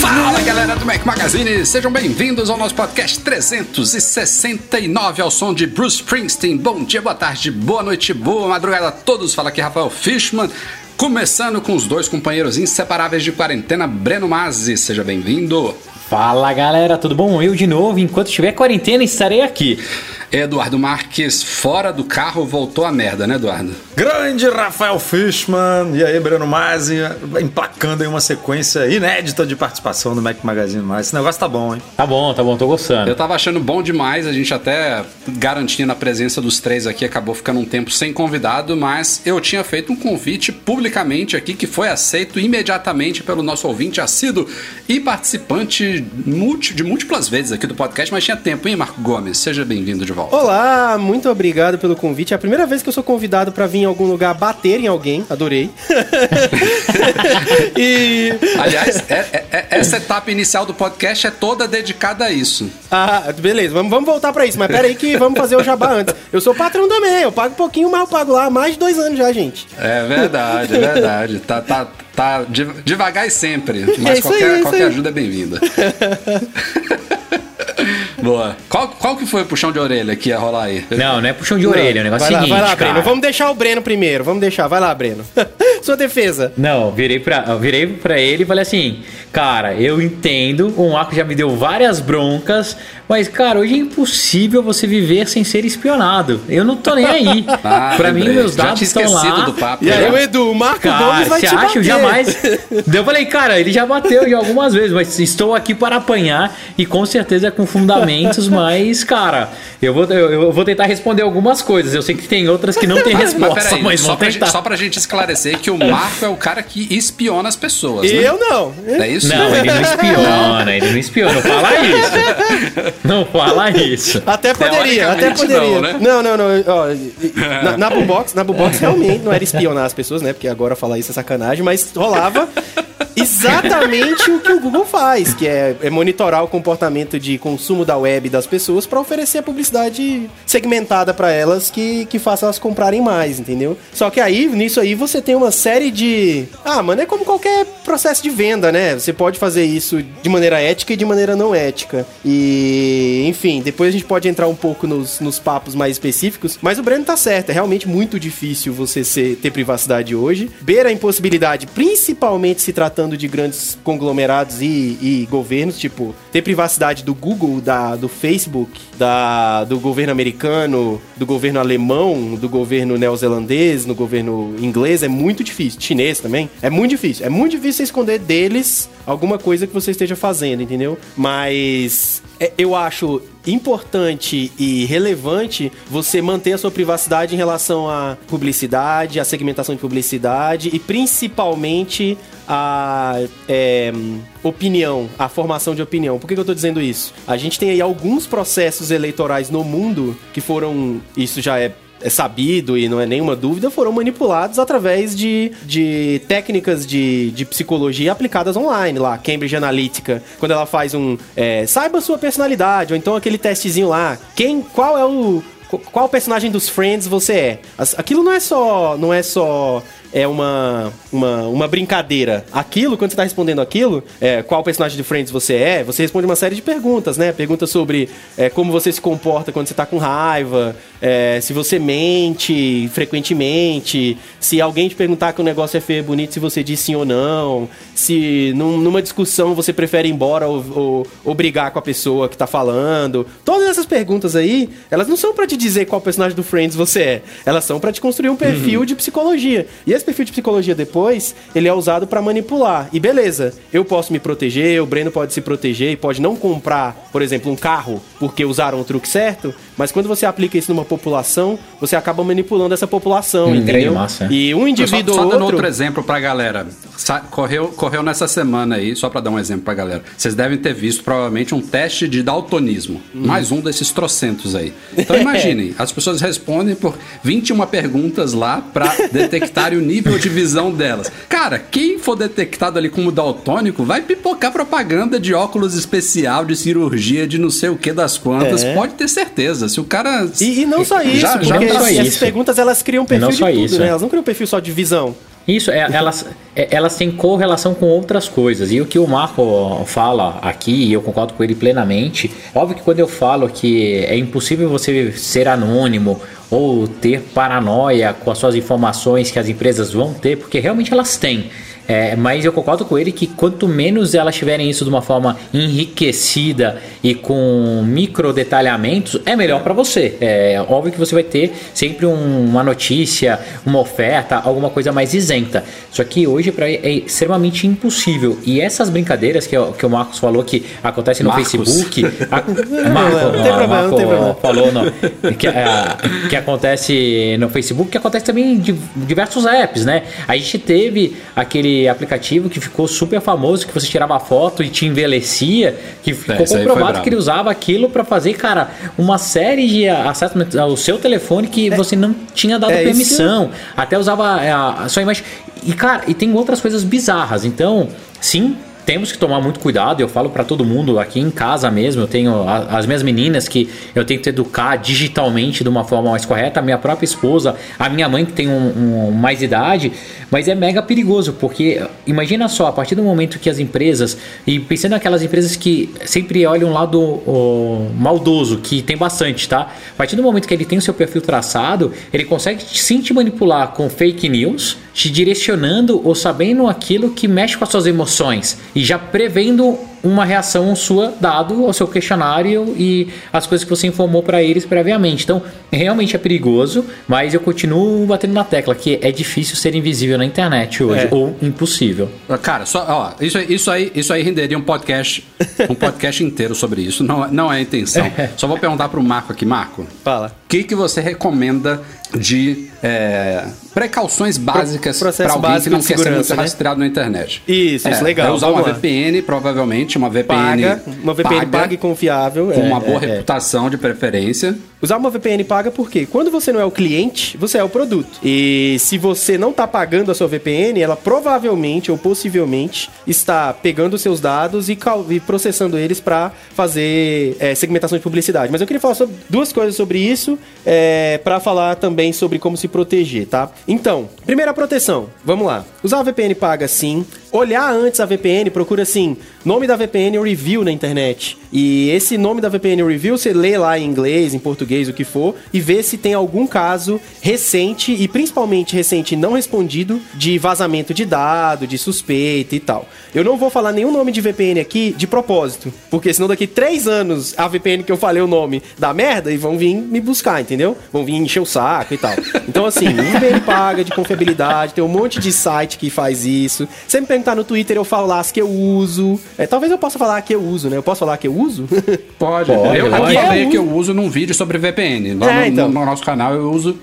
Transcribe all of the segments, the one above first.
Fala galera do Mac Magazine, sejam bem-vindos ao nosso podcast 369 ao som de Bruce Springsteen. Bom dia, boa tarde, boa noite, boa madrugada a todos. Fala aqui Rafael Fishman. Começando com os dois companheiros inseparáveis de quarentena, Breno Mazzi, seja bem-vindo. Fala galera, tudo bom? Eu de novo, enquanto tiver quarentena, estarei aqui. Eduardo Marques, fora do carro, voltou a merda, né, Eduardo? Grande Rafael Fishman, e aí, Breno Mazzi, emplacando aí uma sequência inédita de participação no Mac Magazine Mais. Esse negócio tá bom, hein? Tá bom, tá bom, tô gostando. Eu tava achando bom demais, a gente até garantindo a presença dos três aqui, acabou ficando um tempo sem convidado, mas eu tinha feito um convite publicamente aqui que foi aceito imediatamente pelo nosso ouvinte assíduo e participante de múltiplas vezes aqui do podcast, mas tinha tempo, hein, Marco Gomes? Seja bem-vindo de volta. Olá, muito obrigado pelo convite. É a primeira vez que eu sou convidado para vir em algum lugar bater em alguém. Adorei. e... Aliás, é, é, é, essa etapa inicial do podcast é toda dedicada a isso. Ah, beleza. Vamos, vamos voltar para isso. Mas peraí que vamos fazer o jabá antes. Eu sou patrão também. Eu pago um pouquinho, mas eu pago lá há mais de dois anos já, gente. É verdade, é verdade. tá, tá, tá devagar e sempre. Mas qualquer, aí, qualquer ajuda é bem-vinda. Boa. Qual, qual que foi o puxão de orelha que ia rolar aí? Não, não é puxão de orelha, o negócio vai é seguinte, Vai lá, cara. Breno. Vamos deixar o Breno primeiro. Vamos deixar. Vai lá, Breno. Sua defesa. Não, virei pra, virei pra ele e falei assim, cara, eu entendo, o Marco já me deu várias broncas, mas, cara, hoje é impossível você viver sem ser espionado. Eu não tô nem aí. Ah, pra mim, meus dados estão lá. do papo. E aí, o Edu, o Marco cara, Gomes vai te acha? bater. Eu jamais... eu falei, cara, ele já bateu já algumas vezes, mas estou aqui para apanhar e com certeza é com fundamentos, mas, cara, eu vou, eu, eu vou tentar responder algumas coisas. Eu sei que tem outras que não tem resposta, mas, peraí, mas só, pra gente, só pra gente esclarecer que o Marco é o cara que espiona as pessoas, né? Eu não. É isso? Não, ele não espiona, ele não espiona. Não fala isso. Não fala isso. Até poderia, até poderia. não, né? Não, não, não. ó, na, na Boombox, na Boombox realmente não era espionar as pessoas, né? Porque agora falar isso é sacanagem, mas rolava exatamente o que o Google faz, que é, é monitorar o comportamento de consumo da web das pessoas para oferecer a publicidade segmentada para elas que, que faça elas comprarem mais, entendeu? Só que aí, nisso aí, você tem uma série de. Ah, mano, é como qualquer processo de venda, né? Você pode fazer isso de maneira ética e de maneira não ética. E, enfim, depois a gente pode entrar um pouco nos, nos papos mais específicos, mas o Breno tá certo, é realmente muito difícil você ser, ter privacidade hoje. Beira a impossibilidade, principalmente se tratando de grandes conglomerados e, e governos, tipo, ter privacidade do Google, da, do Facebook, da, do governo americano, do governo alemão, do governo neozelandês, no governo inglês, é muito difícil. Chinês também. É muito difícil. É muito difícil você esconder deles alguma coisa que você esteja fazendo, entendeu? Mas é, eu acho importante e relevante você manter a sua privacidade em relação à publicidade, à segmentação de publicidade e principalmente a é, opinião, a formação de opinião. Por que, que eu tô dizendo isso? A gente tem aí alguns processos eleitorais no mundo que foram. Isso já é é sabido e não é nenhuma dúvida, foram manipulados através de, de técnicas de, de psicologia aplicadas online lá. Cambridge Analytica, quando ela faz um. É, saiba sua personalidade, ou então aquele testezinho lá. Quem, qual é o. Qual personagem dos Friends você é? Aquilo não é só. Não é só é uma, uma, uma brincadeira. Aquilo, quando você está respondendo aquilo, é, qual personagem de Friends você é, você responde uma série de perguntas, né? Perguntas sobre é, como você se comporta quando você está com raiva, é, se você mente frequentemente, se alguém te perguntar que o negócio é feio e bonito, se você diz sim ou não, se num, numa discussão você prefere ir embora ou, ou, ou brigar com a pessoa que está falando. Todas essas perguntas aí, elas não são para te dizer qual personagem do Friends você é, elas são para te construir um perfil uhum. de psicologia. E esse perfil de psicologia depois, ele é usado para manipular. E beleza, eu posso me proteger, o Breno pode se proteger e pode não comprar, por exemplo, um carro porque usaram o truque certo, mas quando você aplica isso numa população, você acaba manipulando essa população, Hum, entendeu? massa. E um indivíduo só, só dando outro... outro exemplo pra galera. Sa- Correu, correu nessa semana aí, só pra dar um exemplo pra galera. Vocês devem ter visto provavelmente um teste de daltonismo. Hum. Mais um desses trocentos aí. Então imaginem, as pessoas respondem por 21 perguntas lá pra detectarem o nível de visão delas. Cara, quem for detectado ali como daltônico vai pipocar propaganda de óculos especial, de cirurgia, de não sei o que das quantas. É. Pode ter certeza. Se o cara. E, e não só isso, Já- já porque não só essas isso. perguntas elas criam perfil Não de só tudo, isso, né? é. Elas não criam perfil só de visão. Isso, é, elas, é, elas têm correlação com outras coisas. E o que o Marco fala aqui, e eu concordo com ele plenamente, óbvio que quando eu falo que é impossível você ser anônimo ou ter paranoia com as suas informações que as empresas vão ter, porque realmente elas têm. É, mas eu concordo com ele que quanto menos elas tiverem isso de uma forma enriquecida e com micro detalhamentos, é melhor para você. É óbvio que você vai ter sempre um- uma notícia, uma oferta, alguma coisa mais isenta. Só que hoje pra, é extremamente impossível. E essas brincadeiras que, o- que o Marcos falou que acontecem no Marcos. Facebook. A, Marco, não tem problema, Marco não tem problema. falou no- que, é, que acontece no Facebook, que acontece também em di- diversos apps, né? A gente teve aquele aplicativo que ficou super famoso, que você tirava foto e te envelhecia, que ficou foi comprovado que ele usava aquilo para fazer, cara, uma série de assessments ao seu telefone que você não tinha dado é isso permissão. Até usava é, a, a sua imagem. E, cara, e tem outras coisas bizarras. Então, sim. Temos que tomar muito cuidado, eu falo para todo mundo aqui em casa mesmo. Eu tenho as minhas meninas que eu tenho que educar digitalmente de uma forma mais correta, a minha própria esposa, a minha mãe que tem um, um- mais idade, mas é mega perigoso, porque imagina só, a partir do momento que as empresas, e pensando naquelas empresas que sempre olham um lado maldoso, que tem bastante, tá? A partir do momento que ele tem o seu perfil traçado, ele consegue sim te manipular com fake news, te direcionando ou sabendo aquilo que mexe com as suas emoções e já prevendo uma reação sua dado ao seu questionário e as coisas que você informou para eles previamente. Então, realmente é perigoso, mas eu continuo batendo na tecla que é difícil ser invisível na internet hoje É. ou impossível. Cara, só, ó, isso, aí- isso, aí, isso aí renderia um podcast, um podcast inteiro sobre isso. Não, é- não é a intenção. Só vou perguntar pro Marco aqui, Marco. Fala. O que, que você recomenda de é, precauções básicas para alguém que não quer ser muito né? rastreado na internet? Isso, isso, legal, É usar vamos uma lá. VPN, provavelmente, uma VPN Paga, uma VPN paga, paga, e confiável. com é, uma boa é, é. reputação de preferência. Usar uma VPN paga porque quando você não é o cliente, você é o produto. E se você não está pagando a sua VPN, ela provavelmente ou possivelmente está pegando os seus dados e, e processando eles para fazer é, segmentação de publicidade. Mas eu queria falar sobre duas coisas sobre isso é, para falar também sobre como se proteger, tá? Então, primeira proteção. Vamos lá. Usar a VPN paga sim. Olhar antes a VPN, procura assim, nome da VPN review na internet. E esse nome da VPN review você lê lá em inglês, em português, o que for, e vê se tem algum caso recente e principalmente recente não respondido de vazamento de dado, de suspeita e tal. Eu não vou falar nenhum nome de VPN aqui de propósito, porque senão daqui três anos a VPN que eu falei o nome dá merda e vão vir me buscar, entendeu? Vão vir encher o saco e tal. Então assim, VPN paga de confiabilidade, tem um monte de site que faz isso. Você me perguntar no Twitter, eu falo lá as que eu uso. É, talvez eu possa falar que eu uso, né? Eu posso falar que eu uso? Pode. Pode, eu eu falei Eu que eu uso. uso num vídeo sobre VPN. Lá É, no, então. no nosso canal eu uso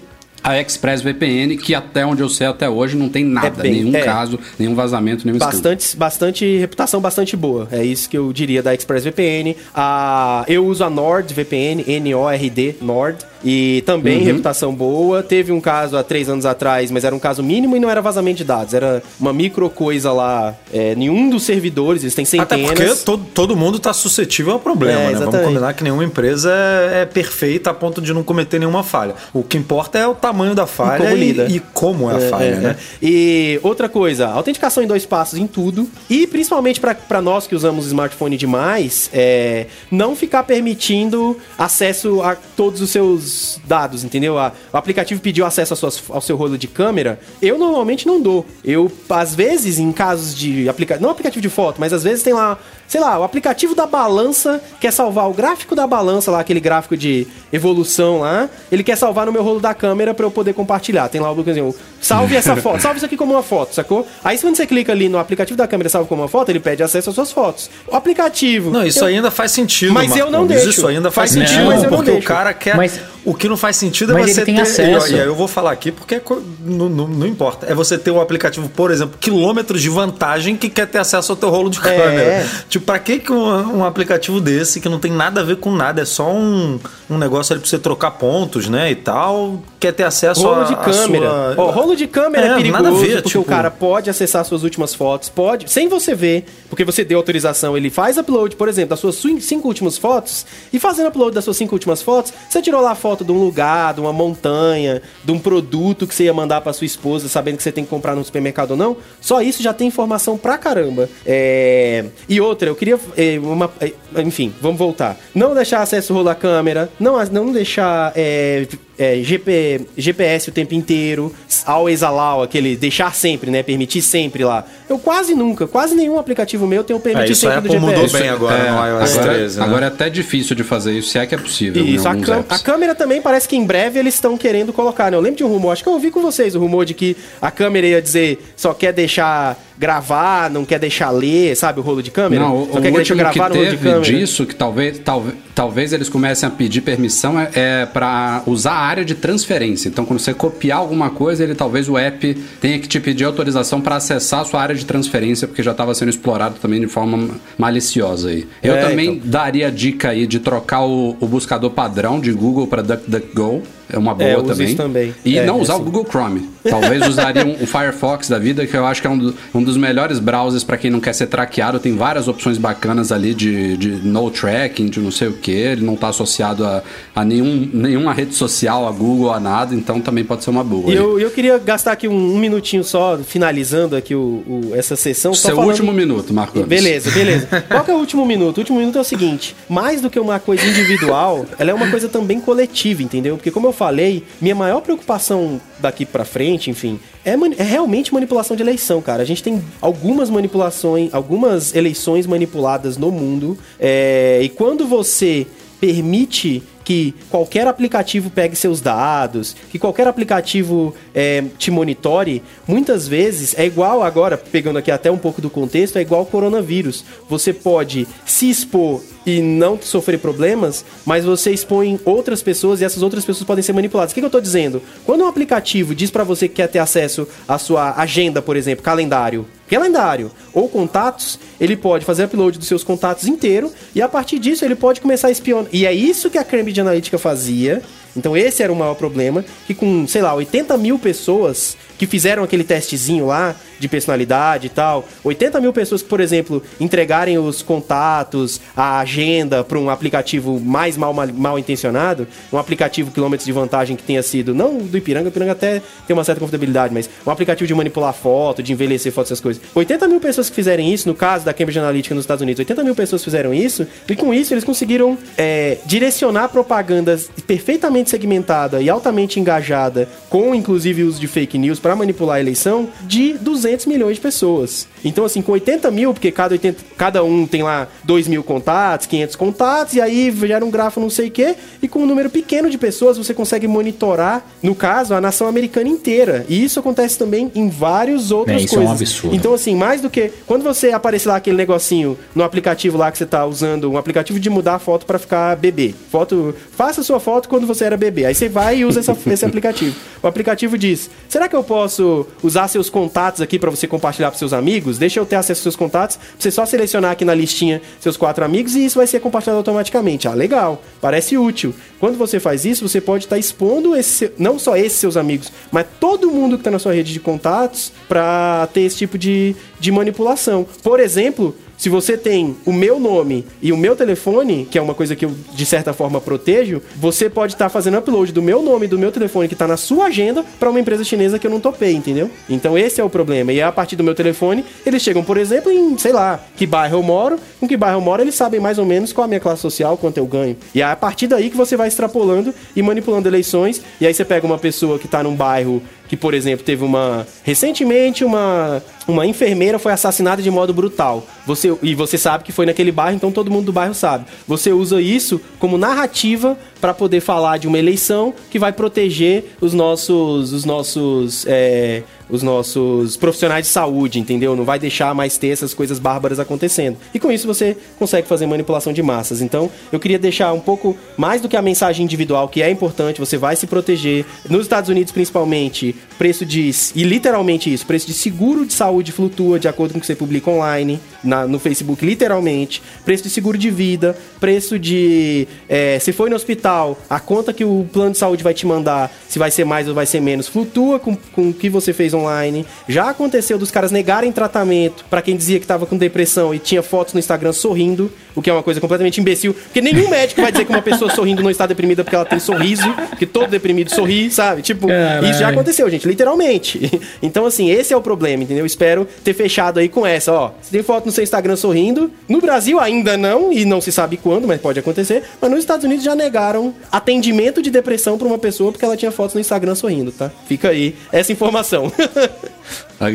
a ExpressVPN, que até onde eu sei até hoje não tem nada, bem- nenhum é. caso, nenhum vazamento, nenhum escândalo. Bastante, bastante reputação bastante boa. É isso que eu diria da ExpressVPN. A, eu uso a NordVPN, N-O-R-D, Nord. E também reputação boa. Teve um caso há três anos atrás, mas era um caso mínimo e não era vazamento de dados. Era uma micro coisa lá. É, nenhum dos servidores, eles têm Até centenas. porque todo, todo mundo está suscetível ao problema, É, né? Vamos combinar que nenhuma empresa é, é perfeita a ponto de não cometer nenhuma falha. O que importa é o tamanho da falha como e, e como é a É, falha, é, né? é. E outra coisa, autenticação em dois passos em tudo. E principalmente para nós que usamos smartphone demais, é, não ficar permitindo acesso a todos os seus dados, entendeu? A- o aplicativo pediu acesso suas- ao seu rolo de câmera. Eu normalmente não dou. Eu, às vezes, em casos de aplicativo. Não aplicativo de foto, mas às vezes tem lá sei lá, o aplicativo da balança quer salvar o gráfico da balança lá, aquele gráfico de evolução lá, ele quer salvar no meu rolo da câmera pra eu poder compartilhar. Tem lá o botãozinho, salve essa foto, salve isso aqui como uma foto, sacou? Aí quando você clica ali no aplicativo da câmera salve como uma foto, ele pede acesso às suas fotos. O aplicativo. Não, isso eu- ainda faz sentido. Mas eu não deixo. Isso ainda faz, Faz sentido, sentido, mas eu não porque deixo. o cara quer. Mas- o que não faz sentido é Mas você ele tem ter. acesso. E aí eu vou falar aqui porque é co- não, não- não importa. É você ter um aplicativo, por exemplo, quilômetros de vantagem que quer ter acesso ao teu rolo de câmera. Tipo, pra que que um, um aplicativo desse que não tem nada a ver com nada, é só um, um negócio ali pra você trocar pontos, né? E tal, quer ter acesso Rolo a, de câmera. sua- rolo de câmera é, É, perigoso, nada a ver, porque tipo- o cara pode acessar suas últimas fotos, pode, sem você ver, porque você deu autorização, ele faz upload, por exemplo, das suas cin- cinco últimas fotos, e fazendo upload das suas cinco últimas fotos, você tirou lá a foto de um lugar, de uma montanha, de um produto que você ia mandar pra sua esposa, sabendo que você tem que comprar no supermercado ou não, só isso já tem informação pra caramba. É... E outra, eu queria, é, uma... é, enfim, vamos voltar. Não deixar acesso da câmera, não, não deixar é, é, GP, GPS o tempo inteiro, always allow, aquele deixar sempre, né? Permitir sempre lá. Eu quase nunca, quase nenhum aplicativo meu tem o É, permitir a sempre do Apple mudou GPS. bem agora É, no iOS agora, 13. né? agora é até difícil de fazer isso, se é que é possível. Isso, a, cam- a câmera também parece que em breve eles estão querendo colocar, né? Eu lembro de um rumor, acho que eu ouvi com vocês o rumor de que a câmera ia dizer só quer deixar gravar, não quer deixar ler, sabe, o rolo de câmera? Não, o, só o quer deixar que gravar de teve câmera. disso, que talvez, talvez, talvez eles comecem a pedir permissão, é, é para usar a área de transferência. Então, quando você copiar alguma coisa, ele talvez o app tenha que te pedir autorização para acessar a sua área de transferência, porque já estava sendo explorado também de forma maliciosa aí. Eu É, também então. daria a dica aí de trocar o, o buscador padrão de Google para DuckDuckGo. É uma boa É, também. isso também. E É, não usar o assim. Google Chrome. Talvez usaria um, o Firefox da vida, que eu acho que é um, do- um dos melhores browsers para quem não quer ser traqueado. Tem várias opções bacanas ali de, de no tracking, de não sei o que. Ele não está associado a, a nenhum, nenhuma rede social, a Google, a nada. Então também pode ser uma boa. E eu, eu queria gastar aqui um, um minutinho só, finalizando aqui o, o- essa sessão. Seu falando- último minuto, Marco. Gomes. Beleza, beleza. Qual é o último minuto? O último minuto é o seguinte: mais do que uma coisa individual, ela é uma coisa também coletiva, entendeu? Porque, como eu falei, minha maior preocupação daqui pra frente, enfim, é, é realmente manipulação de eleição, cara. A gente tem algumas manipulações, algumas eleições manipuladas no mundo. é, e quando você permite que qualquer aplicativo pegue seus dados, que qualquer aplicativo é, te monitore, muitas vezes é igual agora, pegando aqui até um pouco do contexto, é igual ao coronavírus. Você pode se expor e não sofrer problemas, mas você expõe outras pessoas e essas outras pessoas podem ser manipuladas. O que, que eu tô dizendo? Quando um aplicativo diz pra você que quer ter acesso à sua agenda, por exemplo, calendário, calendário ou contatos, ele pode fazer upload dos seus contatos inteiro e a partir disso ele pode começar a espionar. E é isso que a Cambridge Analytica fazia. Então esse era o maior problema, que com, sei lá, 80 mil pessoas que fizeram aquele testezinho lá de personalidade e tal, 80 mil pessoas que, por exemplo, entregarem os contatos, a agenda para um aplicativo mais mal, mal, mal intencionado, um aplicativo quilômetros de vantagem que tenha sido, não do Ipiranga, o Ipiranga até tem uma certa confiabilidade, mas um aplicativo de manipular foto, de envelhecer foto, essas coisas. 80 mil pessoas que fizerem isso, no caso da Cambridge Analytica nos Estados Unidos, 80 mil pessoas fizeram isso, e com isso eles conseguiram é, direcionar propagandas perfeitamente segmentada e altamente engajada, com inclusive o uso de fake news para manipular a eleição, de 200 milhões de pessoas. Então, assim, com 80 mil, porque cada, 80, cada um tem lá 2 mil contatos, 500 contatos, e aí gera um grafo não sei o quê, e com um número pequeno de pessoas você consegue monitorar, no caso, a nação americana inteira. E isso acontece também em várias outras É, isso é um coisas. absurdo. Então, assim, mais do que. Quando você aparecer lá aquele negocinho no aplicativo lá que você tá usando, um aplicativo de mudar a foto para ficar bebê. Foto. Faça sua foto quando você era bebê. Aí você vai e usa essa- esse aplicativo. O aplicativo diz: será que eu posso usar seus contatos aqui para você compartilhar para seus amigos? Deixa eu ter acesso aos seus contatos. Pra você só selecionar aqui na listinha seus quatro amigos e isso vai ser compartilhado automaticamente. Ah, legal. Parece útil. Quando você faz isso, você pode estar expondo esse, não só esses seus amigos, mas todo mundo que está na sua rede de contatos para ter esse tipo de, de manipulação. Por exemplo, se você tem o meu nome e o meu telefone, que é uma coisa que eu de certa forma protejo, você pode estar fazendo upload do meu nome e do meu telefone que está na sua agenda para uma empresa chinesa que eu não topei, entendeu? Então esse é o problema. E a partir do meu telefone, eles chegam, por exemplo, em, sei lá, que bairro eu moro, com que bairro eu moro, eles sabem mais ou menos qual a minha classe social, quanto eu ganho. E é a partir daí que você vai extrapolando e manipulando eleições. E aí você pega uma pessoa que tá num bairro que, por exemplo, teve uma. Recentemente, uma, uma enfermeira foi assassinada de modo brutal. Você, e você sabe que foi naquele bairro, então todo mundo do bairro sabe. Você usa isso como narrativa para poder falar de uma eleição que vai proteger os nossos. Os nossos é, os nossos profissionais de saúde, entendeu? Não vai deixar mais ter essas coisas bárbaras acontecendo. E com isso você consegue fazer manipulação de massas. Então, eu queria deixar um pouco mais do que a mensagem individual, que é importante, você vai se proteger. Nos Estados Unidos, principalmente, preço de. E literalmente isso, preço de seguro de saúde flutua de acordo com o que você publica online, na, no Facebook, literalmente. Preço de seguro de vida, preço de. É, se foi no hospital, a conta que o plano de saúde vai te mandar, se vai ser mais ou vai ser menos, flutua com, com o que você fez online. Já aconteceu dos caras negarem tratamento para quem dizia que tava com depressão e tinha fotos no Instagram sorrindo, o que é uma coisa completamente imbecil, porque nenhum médico vai dizer que uma pessoa sorrindo não está deprimida porque ela tem sorriso, que todo deprimido sorri, sabe? Tipo, Caralho. isso já aconteceu, gente, literalmente. Então, assim, esse é o problema, entendeu? Espero ter fechado aí com essa, ó. Você tem foto no seu Instagram sorrindo. No Brasil ainda não, e não se sabe quando, mas pode acontecer. Mas nos Estados Unidos já negaram atendimento de depressão pra uma pessoa porque ela tinha fotos no Instagram sorrindo, tá? Fica aí essa informação.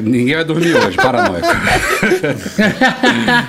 Ninguém vai dormir hoje, paranoico.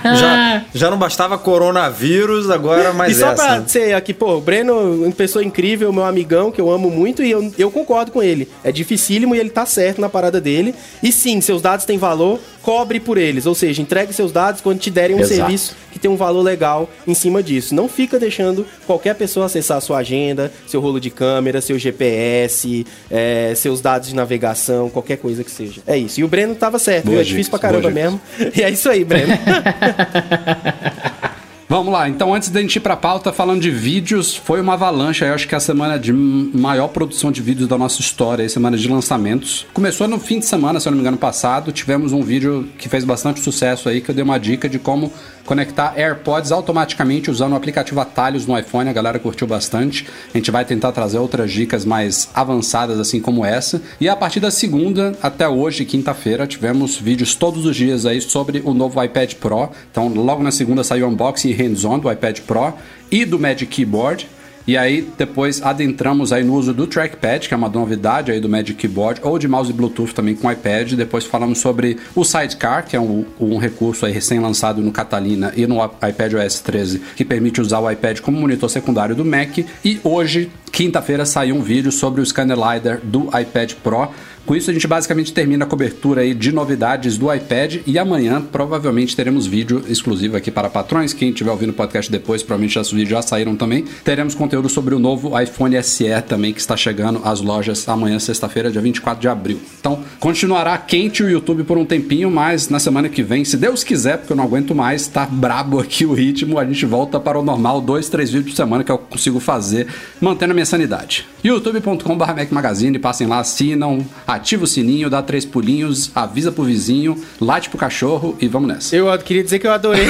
Já, já não bastava coronavírus, agora mais e só essa. pra ser aqui, pô, o Breno, uma pessoa incrível, meu amigão, que eu amo muito, e eu, eu concordo com ele. É dificílimo e ele tá certo na parada dele. E sim, seus dados têm valor, cobre por eles. Ou seja, entregue seus dados quando te derem um Exato. serviço que tem um valor legal em cima disso. Não fica deixando qualquer pessoa acessar a sua agenda, seu rolo de câmera, seu GPS, é, seus dados de navegação, qualquer coisa que seja. É isso. E o Breno tava certo, Boa viu? É dica, difícil pra caramba mesmo. E é isso aí, Breno. Vamos lá, então antes da gente ir pra pauta, falando de vídeos, foi uma avalanche, eu acho que é a semana de maior produção de vídeos da nossa história, a semana de lançamentos. Começou no fim de semana, se eu não me engano, passado, tivemos um vídeo que fez bastante sucesso aí, que eu dei uma dica de como conectar AirPods automaticamente usando o aplicativo Atalhos no iPhone, a galera curtiu bastante. A gente vai tentar trazer outras dicas mais avançadas, assim como essa. E a partir da segunda até hoje, quinta-feira, tivemos vídeos todos os dias aí sobre o novo iPad Pro. Então, logo na segunda saiu o unboxing e hands-on do iPad Pro e do Magic Keyboard. E aí depois adentramos aí no uso do trackpad, que é uma novidade aí do Magic Keyboard, ou de mouse Bluetooth também com iPad. Depois falamos sobre o Sidecar, que é um, um recurso aí recém-lançado no Catalina e no iPad OS 13, que permite usar o iPad como monitor secundário do Mac. E hoje, quinta-feira, saiu um vídeo sobre o Scanner do iPad Pro. Com isso, a gente basicamente termina a cobertura aí de novidades do iPad e amanhã provavelmente teremos vídeo exclusivo aqui para patrões. Quem estiver ouvindo o podcast depois, provavelmente esses vídeos já saíram também. Teremos conteúdo sobre o novo iPhone SE também, que está chegando às lojas amanhã, sexta-feira, dia 24 de abril. Então, continuará quente o YouTube por um tempinho, mas na semana que vem, se Deus quiser, porque eu não aguento mais, tá brabo aqui o ritmo, a gente volta para o normal, dois, três vídeos por semana que eu consigo fazer, mantendo a minha sanidade. youtube.com.br Magazine, passem lá, assinam, ativa o sininho, dá três pulinhos, avisa pro vizinho, late pro cachorro e vamos nessa. Eu queria dizer que eu adorei.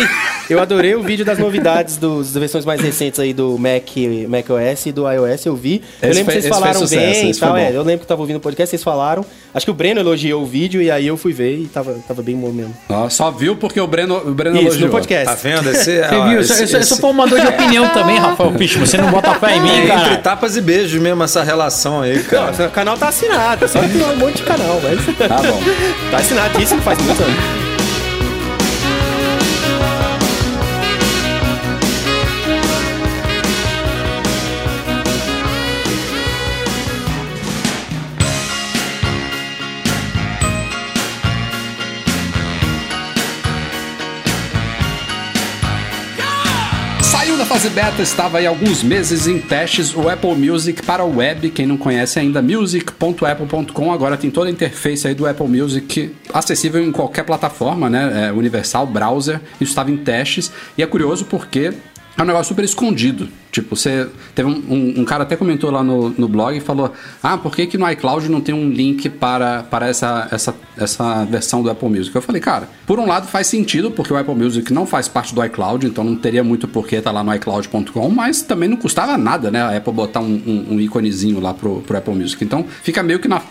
Eu adorei o vídeo das novidades dos, das versões mais recentes aí do Mac, Mac OS e do iOS. Eu vi. eu Esse lembro foi- que vocês falaram foi sucesso, bem e tal. É, eu lembro que eu tava ouvindo o podcast, vocês falaram. Acho que o Breno elogiou o vídeo e aí eu fui ver e tava, tava bem bom mesmo. Ó, só viu porque o Breno, o Breno Isso, elogiou. no podcast. Tá vendo? Esse, Você ó, viu? esse- eu, sou- eu esse- sou formador de opinião também, Rafael Picho. Você não bota fé em mim, É entre cara. tapas e beijos mesmo essa relação aí, Não, cara. esse canal tá assinado. Só que tem um monte de canal, mas. Tá bom. tá assinadíssimo faz muitos anos. Fase beta, estava aí alguns meses em testes o Apple Music para o web. Quem não conhece ainda, music.apple.com. Agora tem toda a interface aí do Apple Music acessível em qualquer plataforma, né? É, universal, browser. Isso estava em testes. E é curioso porque é um negócio super escondido. Tipo, você. Teve um, um- um cara até comentou lá no, no blog e falou: Ah, por que, que no iCloud não tem um link para, para essa, essa, essa versão do Apple Music? Eu falei, cara, por um lado faz sentido, porque o Apple Music não faz parte do iCloud, então não teria muito porquê estar lá no iCloud.com, mas também não custava nada, né? A Apple botar um, um, íconezinho lá pro, pro Apple Music. Então fica meio que na.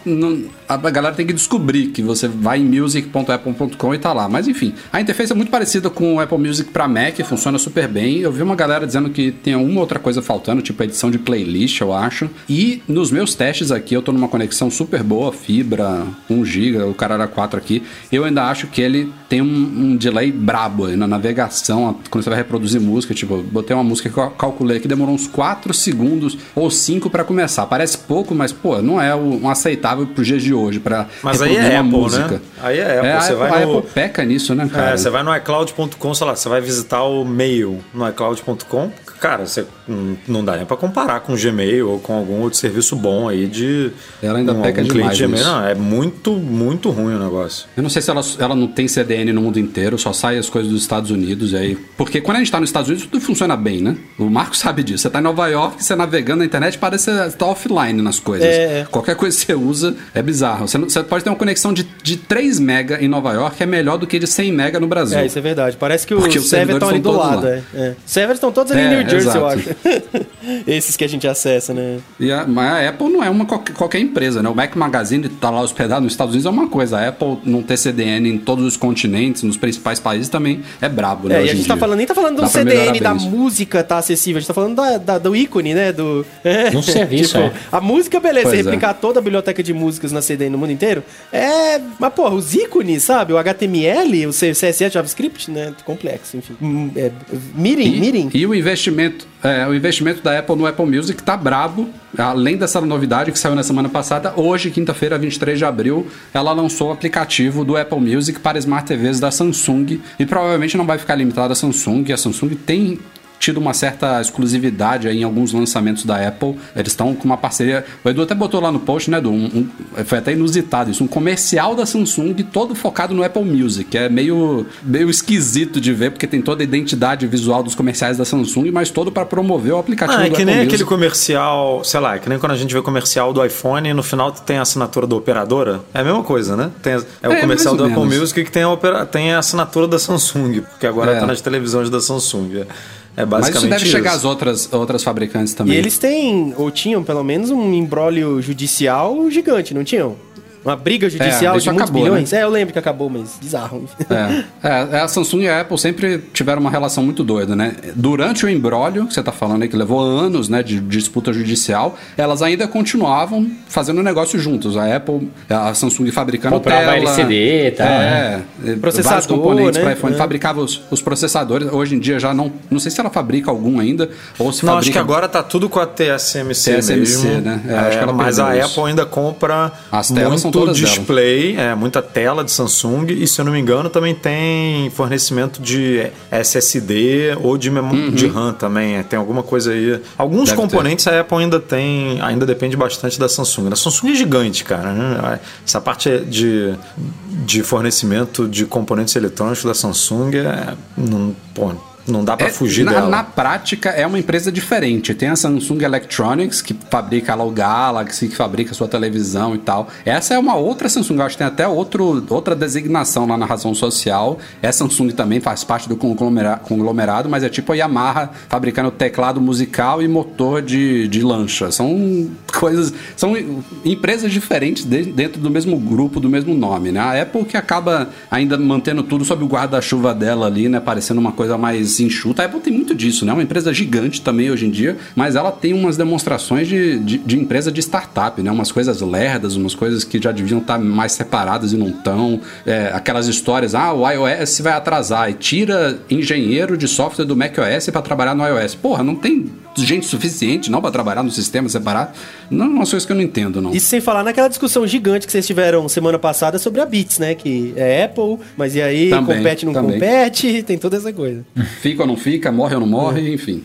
a galera tem que descobrir que você vai em music.apple.com e tá lá. Mas enfim, a interface é muito parecida com o Apple Music para Mac, funciona super bem. Eu vi uma galera dizendo que tem uma outra coisa faltando, tipo edição de playlist, eu acho. E nos meus testes aqui, eu tô numa conexão super boa, fibra, 1 GB, o cara era 4 aqui. Eu ainda acho que ele tem um, um delay brabo aí na navegação, quando você vai reproduzir música. Tipo, botei uma música que eu calculei que demorou uns 4 segundos ou 5 para começar. Parece pouco, mas, pô, não é um aceitável pro dias de hoje para Mas aí é Apple, música. né? Aí é Apple. É, você a, vai a no... Apple peca nisso, né, cara? É, você vai no iCloud.com, sei lá, você vai visitar o Mail no iCloud.com, cara, você não dá nem pra comparar com o Gmail ou com algum outro serviço bom aí de. Ela ainda um, peca demais Gmail. Não, é muito, muito ruim o negócio. Eu não sei se ela, ela não tem CDN no mundo inteiro, só sai as coisas dos Estados Unidos. E aí, porque quando a gente tá nos Estados Unidos, tudo funciona bem, né? O Marco sabe disso. Você tá em Nova York, você navegando na internet, parece que você tá offline nas coisas. É. Qualquer coisa que você usa é bizarro. Você, não- você pode ter uma conexão de, de 3 mega em Nova York, é melhor do que de 100 mega no Brasil. É, isso é verdade. Parece que os os servers estão ali do lado. estão É. É. Os servers estão todos ali É, em New Jersey, eu exato. acho. Esses que a gente acessa, né? E a, mas a Apple não é uma qualquer, qualquer empresa, né? O Mac Magazine tá lá hospedado nos Estados Unidos é uma coisa. A Apple não ter CDN em todos os continentes, nos principais países também é brabo, né? É, e a gente tá dia. falando, nem tá falando do Dá CDN, da música tá acessível, a gente tá falando da, da- do ícone, né? Do, é, Um serviço, é. A música, beleza, Pois você é. replicar toda a biblioteca de músicas na CDN no mundo inteiro. É. Mas, porra, os ícones, sabe? O HTML, o CSS, JavaScript, né? Complexo, enfim. Hum, É, mirim, E, mirim. e o investimento, é, o investimento da Apple no Apple Music tá brabo. Além dessa novidade que saiu na semana passada, hoje, quinta-feira, 23 de abril, ela lançou o aplicativo do Apple Music para Smart TVs da Samsung. E provavelmente não vai ficar limitado a Samsung. A Samsung tem tido uma certa exclusividade aí em alguns lançamentos da Apple. Eles estão com uma parceria. O Edu até botou lá no post, né, Edu? Um, um- foi até inusitado isso. Um comercial da Samsung todo focado no Apple Music. É meio, meio esquisito de ver, porque tem toda a identidade visual dos comerciais da Samsung, mas todo para promover o aplicativo Ah, é que Apple nem Music. aquele comercial, sei lá, é que nem quando a gente vê comercial do iPhone e no final tem a assinatura da operadora. É a mesma coisa, né? Tem, é o É, comercial do ou Apple menos. Music que tem a, opera- tem a assinatura da Samsung, porque agora É. tá nas televisões da Samsung. É, é Mas basicamente isso deve chegar às isso. outras, outras fabricantes E também. eles têm, ou tinham pelo menos, um embrólio judicial gigante, não tinham? Uma briga judicial isso de muitos acabou, bilhões? É, eu lembro que acabou, mas bizarro. É, é, a Samsung e a Apple sempre tiveram uma relação muito doida, né? Durante o embrólio, que você tá falando aí, que levou anos, né, de, de disputa judicial, elas ainda continuavam fazendo negócio juntos. A Apple, a Samsung fabricando Comprava tela... LCD, tá, É, é, Processador, vários componentes né? para iPhone. É. Fabricava os, os processadores. Hoje em dia já não... Não sei se ela fabrica algum ainda, ou se Não, fabrica... acho que agora tá tudo com a TSMC, TSMC, mesmo. né? É, acho que ela mas a perdeu Apple isso. ainda compra As telas são muito todas display, é, muita tela de Samsung e se eu não me engano também tem fornecimento de SSD ou de, memória de RAM também. é, Tem alguma coisa aí. Alguns Uhum. Deve componentes a Apple ainda tem, ainda depende bastante da Samsung. A Samsung é gigante, cara. né? Essa parte de, de fornecimento de componentes eletrônicos da Samsung é, não, pô, não dá pra É, fugir na, dela. na prática é uma empresa diferente. Tem a Samsung Electronics, que fabrica lá o Galaxy, que fabrica a sua televisão e tal. Essa é uma outra Samsung, eu acho que tem até outro, outra designação lá na razão social. É Samsung também, faz parte do conglomera- conglomerado, mas é tipo a Yamaha fabricando teclado musical e motor de, de lancha. São coisas. São empresas diferentes de- dentro do mesmo grupo, do mesmo nome, né? A Apple que acaba ainda mantendo tudo sob o guarda-chuva dela ali, né? Parecendo uma coisa mais enxuta. A Apple tem muito disso, né? É uma empresa gigante também hoje em dia, mas ela tem umas demonstrações de, de, de empresa de startup, né? Umas coisas lerdas, umas coisas que já deviam estar mais separadas e não estão. É, aquelas histórias, ah, o iOS vai atrasar e tira engenheiro de software do macOS para trabalhar no iOS. Porra, não tem gente suficiente não para trabalhar no sistema separado? Não, é umas coisas que eu não entendo, não. Isso sem falar naquela discussão gigante que vocês tiveram semana passada sobre a Beats, né? Que é Apple, mas e aí Também, compete, não também. compete, tem toda essa coisa. Fica ou não fica, morre ou não morre, enfim.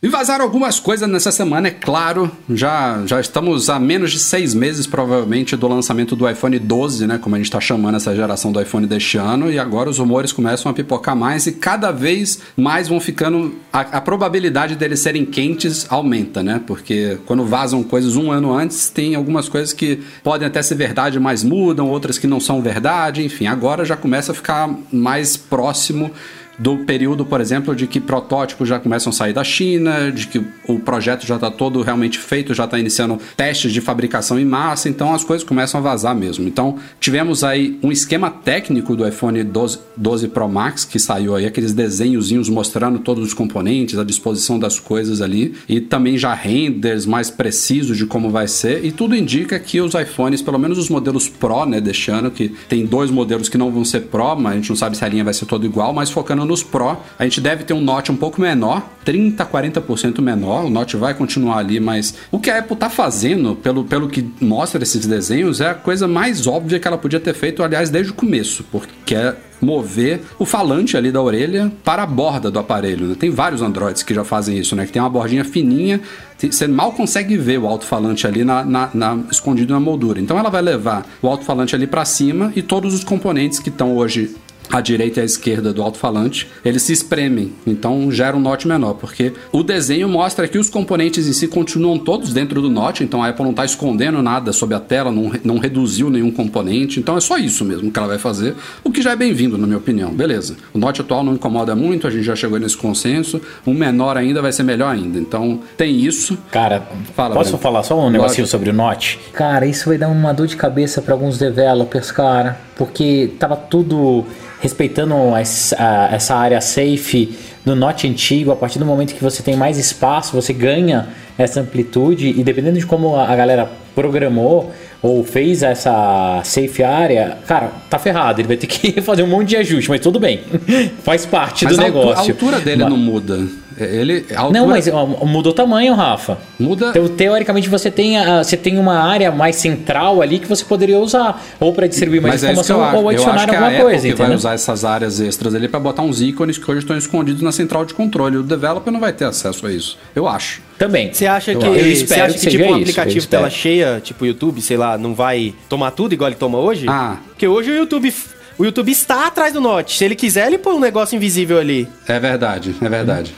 E vazaram algumas coisas nessa semana, é claro. Já, já estamos a menos de seis meses, provavelmente, do lançamento do iPhone 12, né? Como a gente está chamando essa geração do iPhone deste ano. E agora os rumores começam a pipocar mais e cada vez mais vão ficando. A, a probabilidade deles serem quentes aumenta, né? Porque quando vazam coisas um ano antes, tem algumas coisas que podem até ser verdade, mas mudam, outras que não são verdade. Enfim, agora já começa a ficar mais próximo do período, por exemplo, de que protótipos já começam a sair da China, de que o projeto já está todo realmente feito, já está iniciando testes de fabricação em massa, então as coisas começam a vazar mesmo. Então tivemos aí um esquema técnico do iPhone 12, 12 Pro Max que saiu aí, aqueles desenhozinhos mostrando todos os componentes, a disposição das coisas ali, e também já renders mais precisos de como vai ser, e tudo indica que os iPhones, pelo menos os modelos Pro, né, deste ano, que tem dois modelos que não vão ser Pro, mas a gente não sabe se a linha vai ser toda igual, mas focando nos Pro, a gente deve ter um Note um pouco menor, 30, 40% menor, o Note vai continuar ali, mas o que a Apple tá fazendo, pelo, pelo que mostra esses desenhos, é a coisa mais óbvia que ela podia ter feito, aliás, desde o começo, porque é mover o falante ali da orelha para a borda do aparelho. Né? Tem vários Androids que já fazem isso, né? Que tem uma bordinha fininha, você mal consegue ver o alto-falante ali na, na, na, escondido na moldura. Então ela vai levar o alto-falante ali para cima e todos os componentes que estão hoje à direita e à esquerda do alto-falante, eles se espremem, então gera um note menor, porque o desenho mostra que os componentes em si continuam todos dentro do note, então a Apple não está escondendo nada sob a tela, não, não reduziu nenhum componente, então é só isso mesmo que ela vai fazer, o que já é bem-vindo, na minha opinião, beleza. O note atual não incomoda muito, a gente já chegou nesse consenso, um menor ainda vai ser melhor ainda, então tem isso. Cara, Fala, posso falar só um negocinho Lógico. sobre o note? Cara, isso vai dar uma dor de cabeça para alguns developers, cara, porque tava tudo respeitando essa, essa área safe do Note antigo, a partir do momento que você tem mais espaço, você ganha essa amplitude e dependendo de como a galera programou ou fez essa safe área, cara, tá ferrado. Ele vai ter que fazer um monte de ajuste, mas tudo bem. Faz parte mas do a negócio. A altura dele mas... não muda. Ele, altura... Não, mas ó, mudou o tamanho, Rafa. Muda. Então, teoricamente, você tem, a, você tem uma área mais central ali que você poderia usar. Ou para distribuir mais mas é informação, é ou adicionar alguma coisa. Apple entendeu? vai usar essas áreas extras ali para botar uns ícones que hoje estão escondidos na central de controle. O developer não vai ter acesso a isso. Eu acho. Também. Você acha que, você acha que, que tipo um aplicativo tela cheia, tipo YouTube, sei lá, não vai tomar tudo igual ele toma hoje? Ah. Porque hoje o YouTube o YouTube está atrás do Note. Se ele quiser, ele põe um negócio invisível ali. É verdade, é verdade.